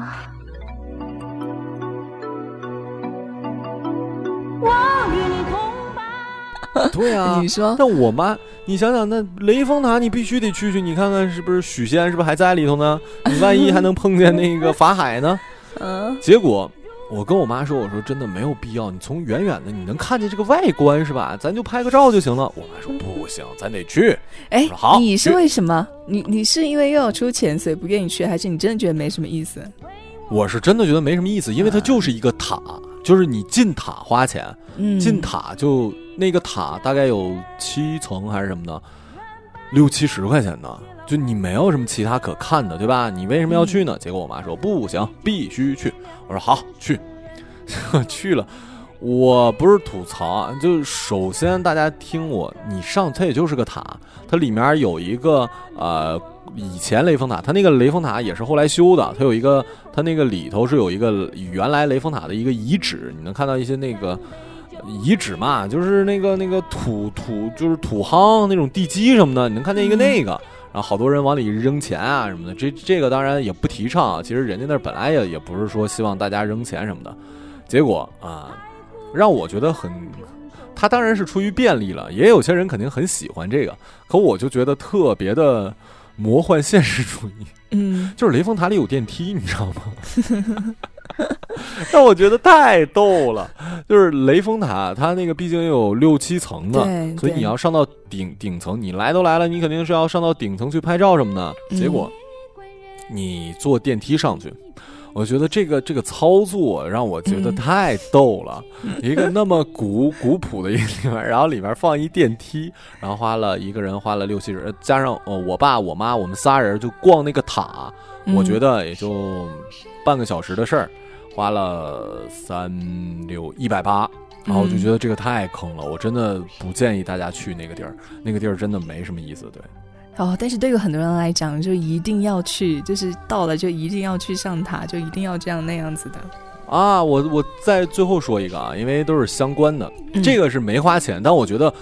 对啊，你说？那我妈，你想想，那雷峰塔你必须得去去，你看看是不是许仙是不是还在里头呢？你万一还能碰见那个法海呢？嗯。结果我跟我妈说，我说真的没有必要，你从远远的你能看见这个外观是吧？咱就拍个照就行了。我妈说不行，咱得去。哎，好，你是为什么？你你是因为又要出钱所以不愿意去，还是你真的觉得没什么意思？我是真的觉得没什么意思，因为它就是一个塔，就是你进塔花钱，进塔就那个塔大概有七层还是什么的，六七十块钱呢，就你没有什么其他可看的，对吧？你为什么要去呢？结果我妈说不行，必须去。我说好去，去了。我不是吐槽啊，就首先大家听我，你上它也就是个塔，它里面有一个呃。以前雷峰塔，它那个雷峰塔也是后来修的。它有一个，它那个里头是有一个原来雷峰塔的一个遗址，你能看到一些那个遗址嘛，就是那个那个土土，就是土夯那种地基什么的，你能看见一个那个。然后好多人往里扔钱啊什么的，这这个当然也不提倡啊。其实人家那本来也也不是说希望大家扔钱什么的。结果啊，让我觉得很，他当然是出于便利了，也有些人肯定很喜欢这个，可我就觉得特别的。魔幻现实主义，嗯，就是雷峰塔里有电梯，你知道吗？但我觉得太逗了。就是雷峰塔，它那个毕竟有六七层的，所以你要上到顶顶层，你来都来了，你肯定是要上到顶层去拍照什么的。结果你坐电梯上去。我觉得这个这个操作让我觉得太逗了，一个那么古古朴的一个地方，然后里面放一电梯，然后花了一个人花了六七十，加上呃我爸我妈我们仨人就逛那个塔，我觉得也就半个小时的事儿，花了三六一百八，然后我就觉得这个太坑了，我真的不建议大家去那个地儿，那个地儿真的没什么意思，对。哦，但是对于很多人来讲，就一定要去，就是到了就一定要去上塔，就一定要这样那样子的。啊，我我在最后说一个啊，因为都是相关的，这个是没花钱，但我觉得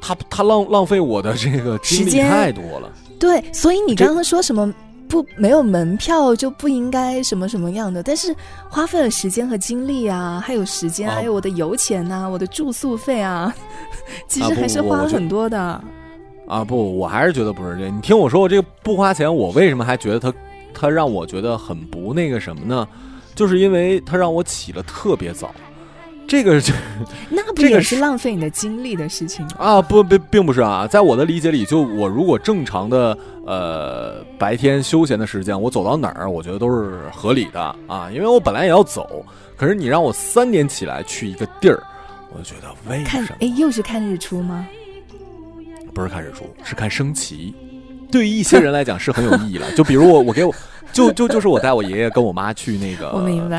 他他浪浪费我的这个精力太多了。对，所以你刚刚说什么？不没有门票就不应该什么什么样的，但是花费了时间和精力啊，还有时间，啊还有我的油钱呐、我的住宿费啊，其实还是花了很多的。啊不，我还是觉得不是这。你听我说，我这个不花钱，我为什么还觉得它它让我觉得很不那个什么呢？就是因为它让我起了特别早，这个就 那不也是浪费你的精力的事情吗？啊不并并不是啊，在我的理解里，就我如果正常的呃白天休闲的时间，我走到哪儿，我觉得都是合理的啊，因为我本来也要走，可是你让我三点起来去一个地儿，我就觉得为什么？看哎，又是看日出吗？不是看日出，是看升旗。对于一些人来讲是很有意义了。就比如我，我给我，就就就是我带我爷爷跟我妈去那个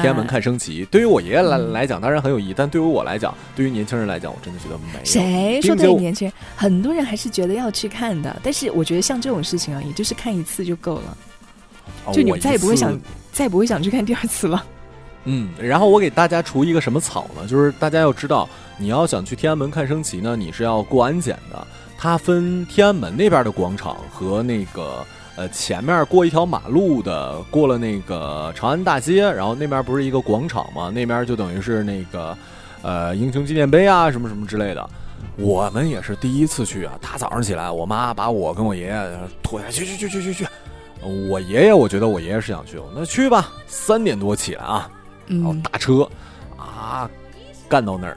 天安门看升旗。对于我爷爷来嗯来讲，当然很有意义，但对于我来讲，对于年轻人来讲，我真的觉得没有。谁说并且我对年轻人？很多人还是觉得要去看的，但是我觉得像这种事情啊，也就是看一次就够了，就你再也不会想，再也不会想去看第二次了。嗯，然后我给大家除一个什么草呢？就是大家要知道，你要想去天安门看升旗呢，你是要过安检的。它分天安门那边的广场和那个呃前面过一条马路的，过了那个长安大街，然后那边不是一个广场吗？那边就等于是那个呃英雄纪念碑啊，什么什么之类的。我们也是第一次去啊，大早上起来，我妈把我跟我爷爷拖下去，去去去去去。我爷爷，我觉得我爷爷是想去，那去吧，三点多起来啊，然后嗯，打车啊，干到那儿，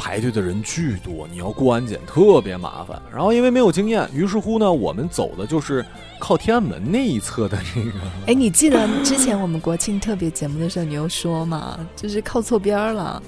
排队的人巨多，你要过安检特别麻烦。然后因为没有经验，于是乎呢，我们走的就是靠天安门那一侧的那个。哎，你记得之前我们国庆特别节目的时候，你又说嘛，就是靠错边儿了。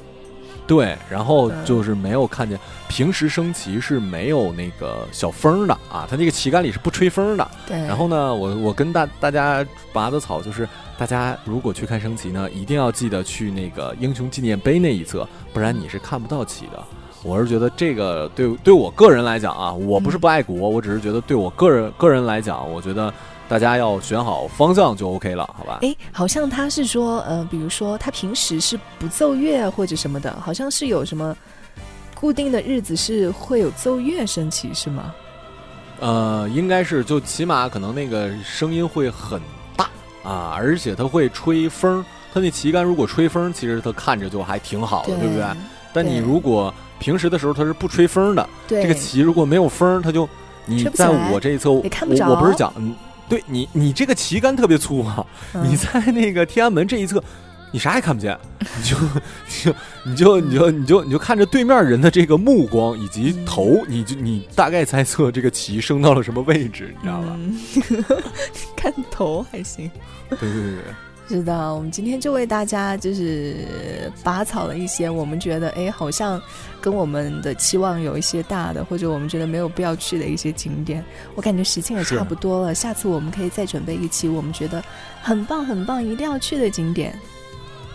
对，然后嗯就是没有看见，平时升旗是没有那个小风的啊，它那个旗杆里是不吹风的。对，然后呢，我我跟大大家拔的草就是，大家如果去看升旗呢，一定要记得去那个英雄纪念碑那一侧，不然你是看不到旗的。我是觉得这个对对我个人来讲啊，我不是不爱国，我只是觉得对我个人个人来讲，我觉得大家要选好方向就 OK 了，好吧？哎，好像他是说，呃，比如说他平时是不奏乐或者什么的，好像是有什么固定的日子是会有奏乐升旗，是吗？呃，应该是就起码可能那个声音会很大啊，而且它会吹风。它那旗杆如果吹风，其实它看着就还挺好的，对不对？但你如果平时的时候它是不吹风的，对，这个旗如果没有风，它就你在我这一侧，我我不是讲，嗯，对你你这个旗杆特别粗啊，嗯你在那个天安门这一侧，你啥也看不见，你就你就你就你就你就你就看着对面人的这个目光以及嗯头，你就你大概猜测这个旗升到了什么位置，你知道吧？嗯 看头还行。对对对对。是的，我们今天就为大家就是拔草了一些我们觉得哎好像跟我们的期望有一些大的，或者我们觉得没有必要去的一些景点。我感觉时间也差不多了，下次我们可以再准备一期我们觉得很棒很棒一定要去的景点。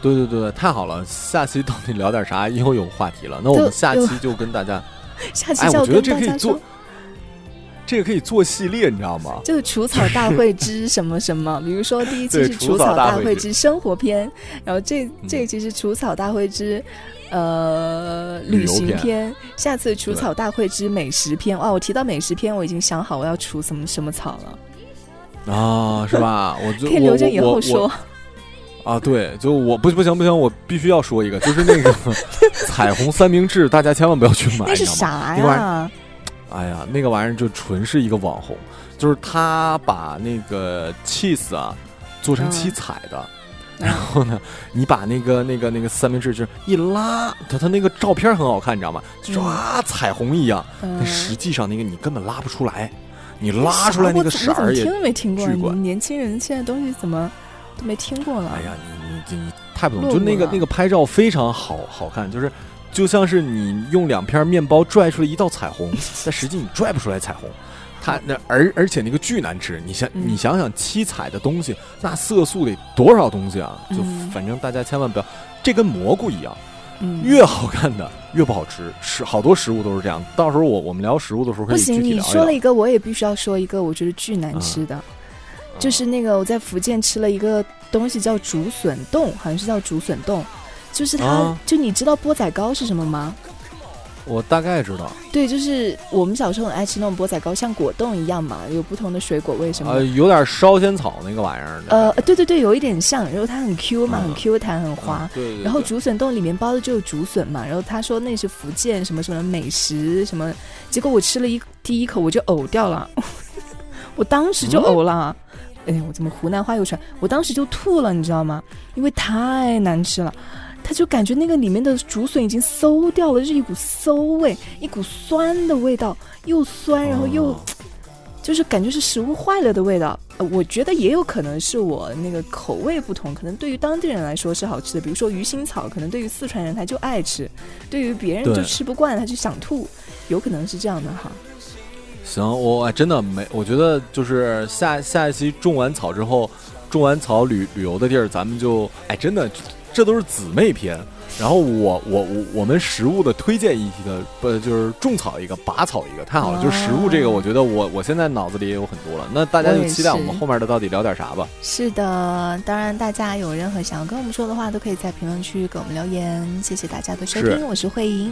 对对对，太好了！下期到底聊点啥？又有话题了。那我们下期就跟大家，下期我觉得这可以做，，这个可以做系列，你知道吗？就是除草大会之什么什么，比如说第一期是除草大大会之生活篇，然后这嗯这一期是除草大会之。呃，旅行篇，下次除草大会之美食篇。哇，我提到美食篇，我已经想好我要除什么什么草了，啊，是吧？我就可以留着以后说。我啊，对，就我不不行不行，我必须要说一个，就是那个 彩虹三明治，大家千万不要去买，那是？啥呀？哎呀，那个玩意儿就纯是一个网红，就是他把那个 cheese 啊做成嗯七彩的。嗯然后呢，你把那个那个那个三明治就是一拉，它它那个照片很好看，你知道吗？就啊，彩虹一样。嗯但实际上那个你根本拉不出来，你拉出来那个色儿也听都没听过。你年轻人现在东西怎么都没听过了？哎呀，你你你太不懂，就那个那个拍照非常好好看，就是就像是你用两片面包拽出来一道彩虹，但实际你拽不出来彩虹。它那而而且那个巨难吃，你想嗯你想想七彩的东西，那色素得多少东西啊？就嗯反正大家千万不要，这跟蘑菇一样，嗯，越好看的越不好吃，吃好多食物都是这样。到时候我我们聊食物的时候可不行，以具体聊一聊。你说了一个，我也必须要说一个，我觉得巨难吃的，啊就是那个我在福建吃了一个东西叫竹笋冻，好像是叫竹笋冻，就是它，啊就你知道钵仔糕是什么吗？我大概知道，对，就是我们小时候很爱吃那种钵仔糕，像果冻一样嘛，有不同的水果味什么呃，的。有点烧仙草那个玩意儿。呃，对对对，有一点像，然后它很 Q 嘛，嗯很 Q 弹，很滑嗯。对对对。然后竹笋冻里面包的就是竹笋嘛，然后他说那是福建什么什么美食什么，结果我吃了一第一口我就呕掉了，我当时就呕了，哎，我怎么湖南话又出来？我当时就吐了，你知道吗？因为太难吃了。他就感觉那个里面的竹笋已经馊掉了，就是一股馊味，一股酸的味道，又酸，然后又、哦就是感觉是食物坏了的味道。呃，我觉得也有可能是我那个口味不同，可能对于当地人来说是好吃的，比如说鱼腥草，可能对于四川人他就爱吃，对于别人就吃不惯，他就想吐，有可能是这样的哈。行，我哎真的没，我觉得就是下下一期种完草之后，种完草旅旅游的地儿，咱们就哎真的，这都是姊妹篇。然后我我我我们食物的推荐一个，不就是种草一个，拔草一个，太好了。就是食物这个，我觉得我我现在脑子里也有很多了。那大家就期待我们后面的到底聊点啥吧。是的，当然大家有任何想要跟我们说的话，都可以在评论区给我们留言。谢谢大家的收是听，我是慧莹，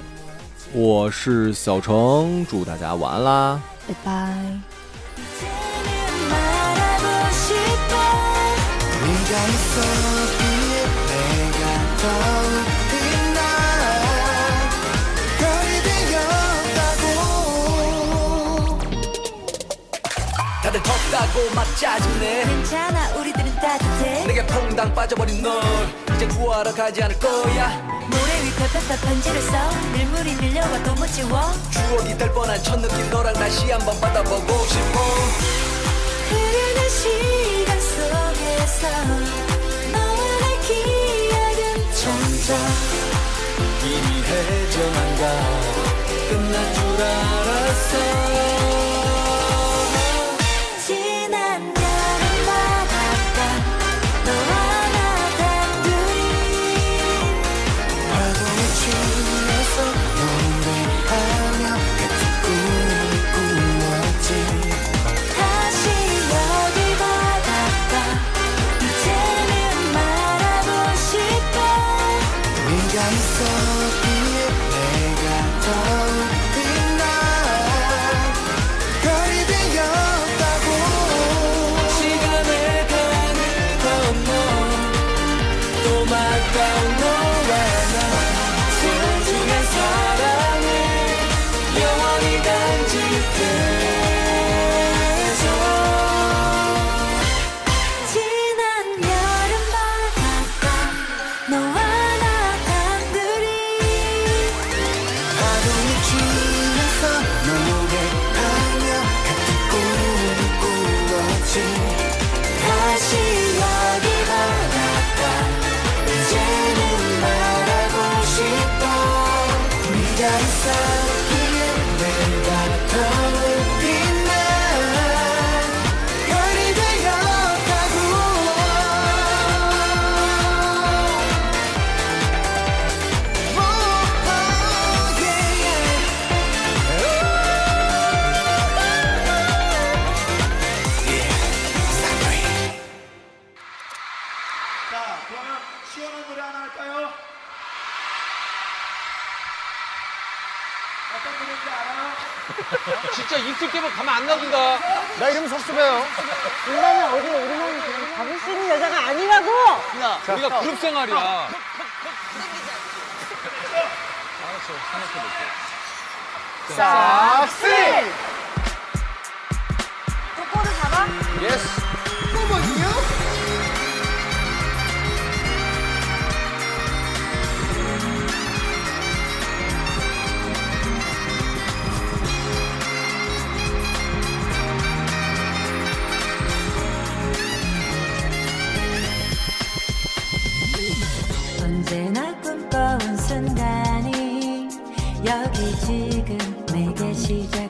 我是小程，祝大家晚安啦。拜拜。 다고 다들 덥다고 막 짜증내 괜찮아 우리들은 따뜻해. 내게 퐁당 빠져버린 널. 이제 구하러 가지 않을 거야. 모래 위 펴펴펴 편지를 써늘 물이 밀려와도 못 지워. 추억이 될 뻔한 첫 느낌 너랑 다시 한번 받아보고 싶어. 흐르는 시간 속에서 천사 이미 해져간다 끝난 줄 알았어. 우리가 그룹 생활이야. 싹쓸이! 지금 내게 시작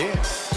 Yeah.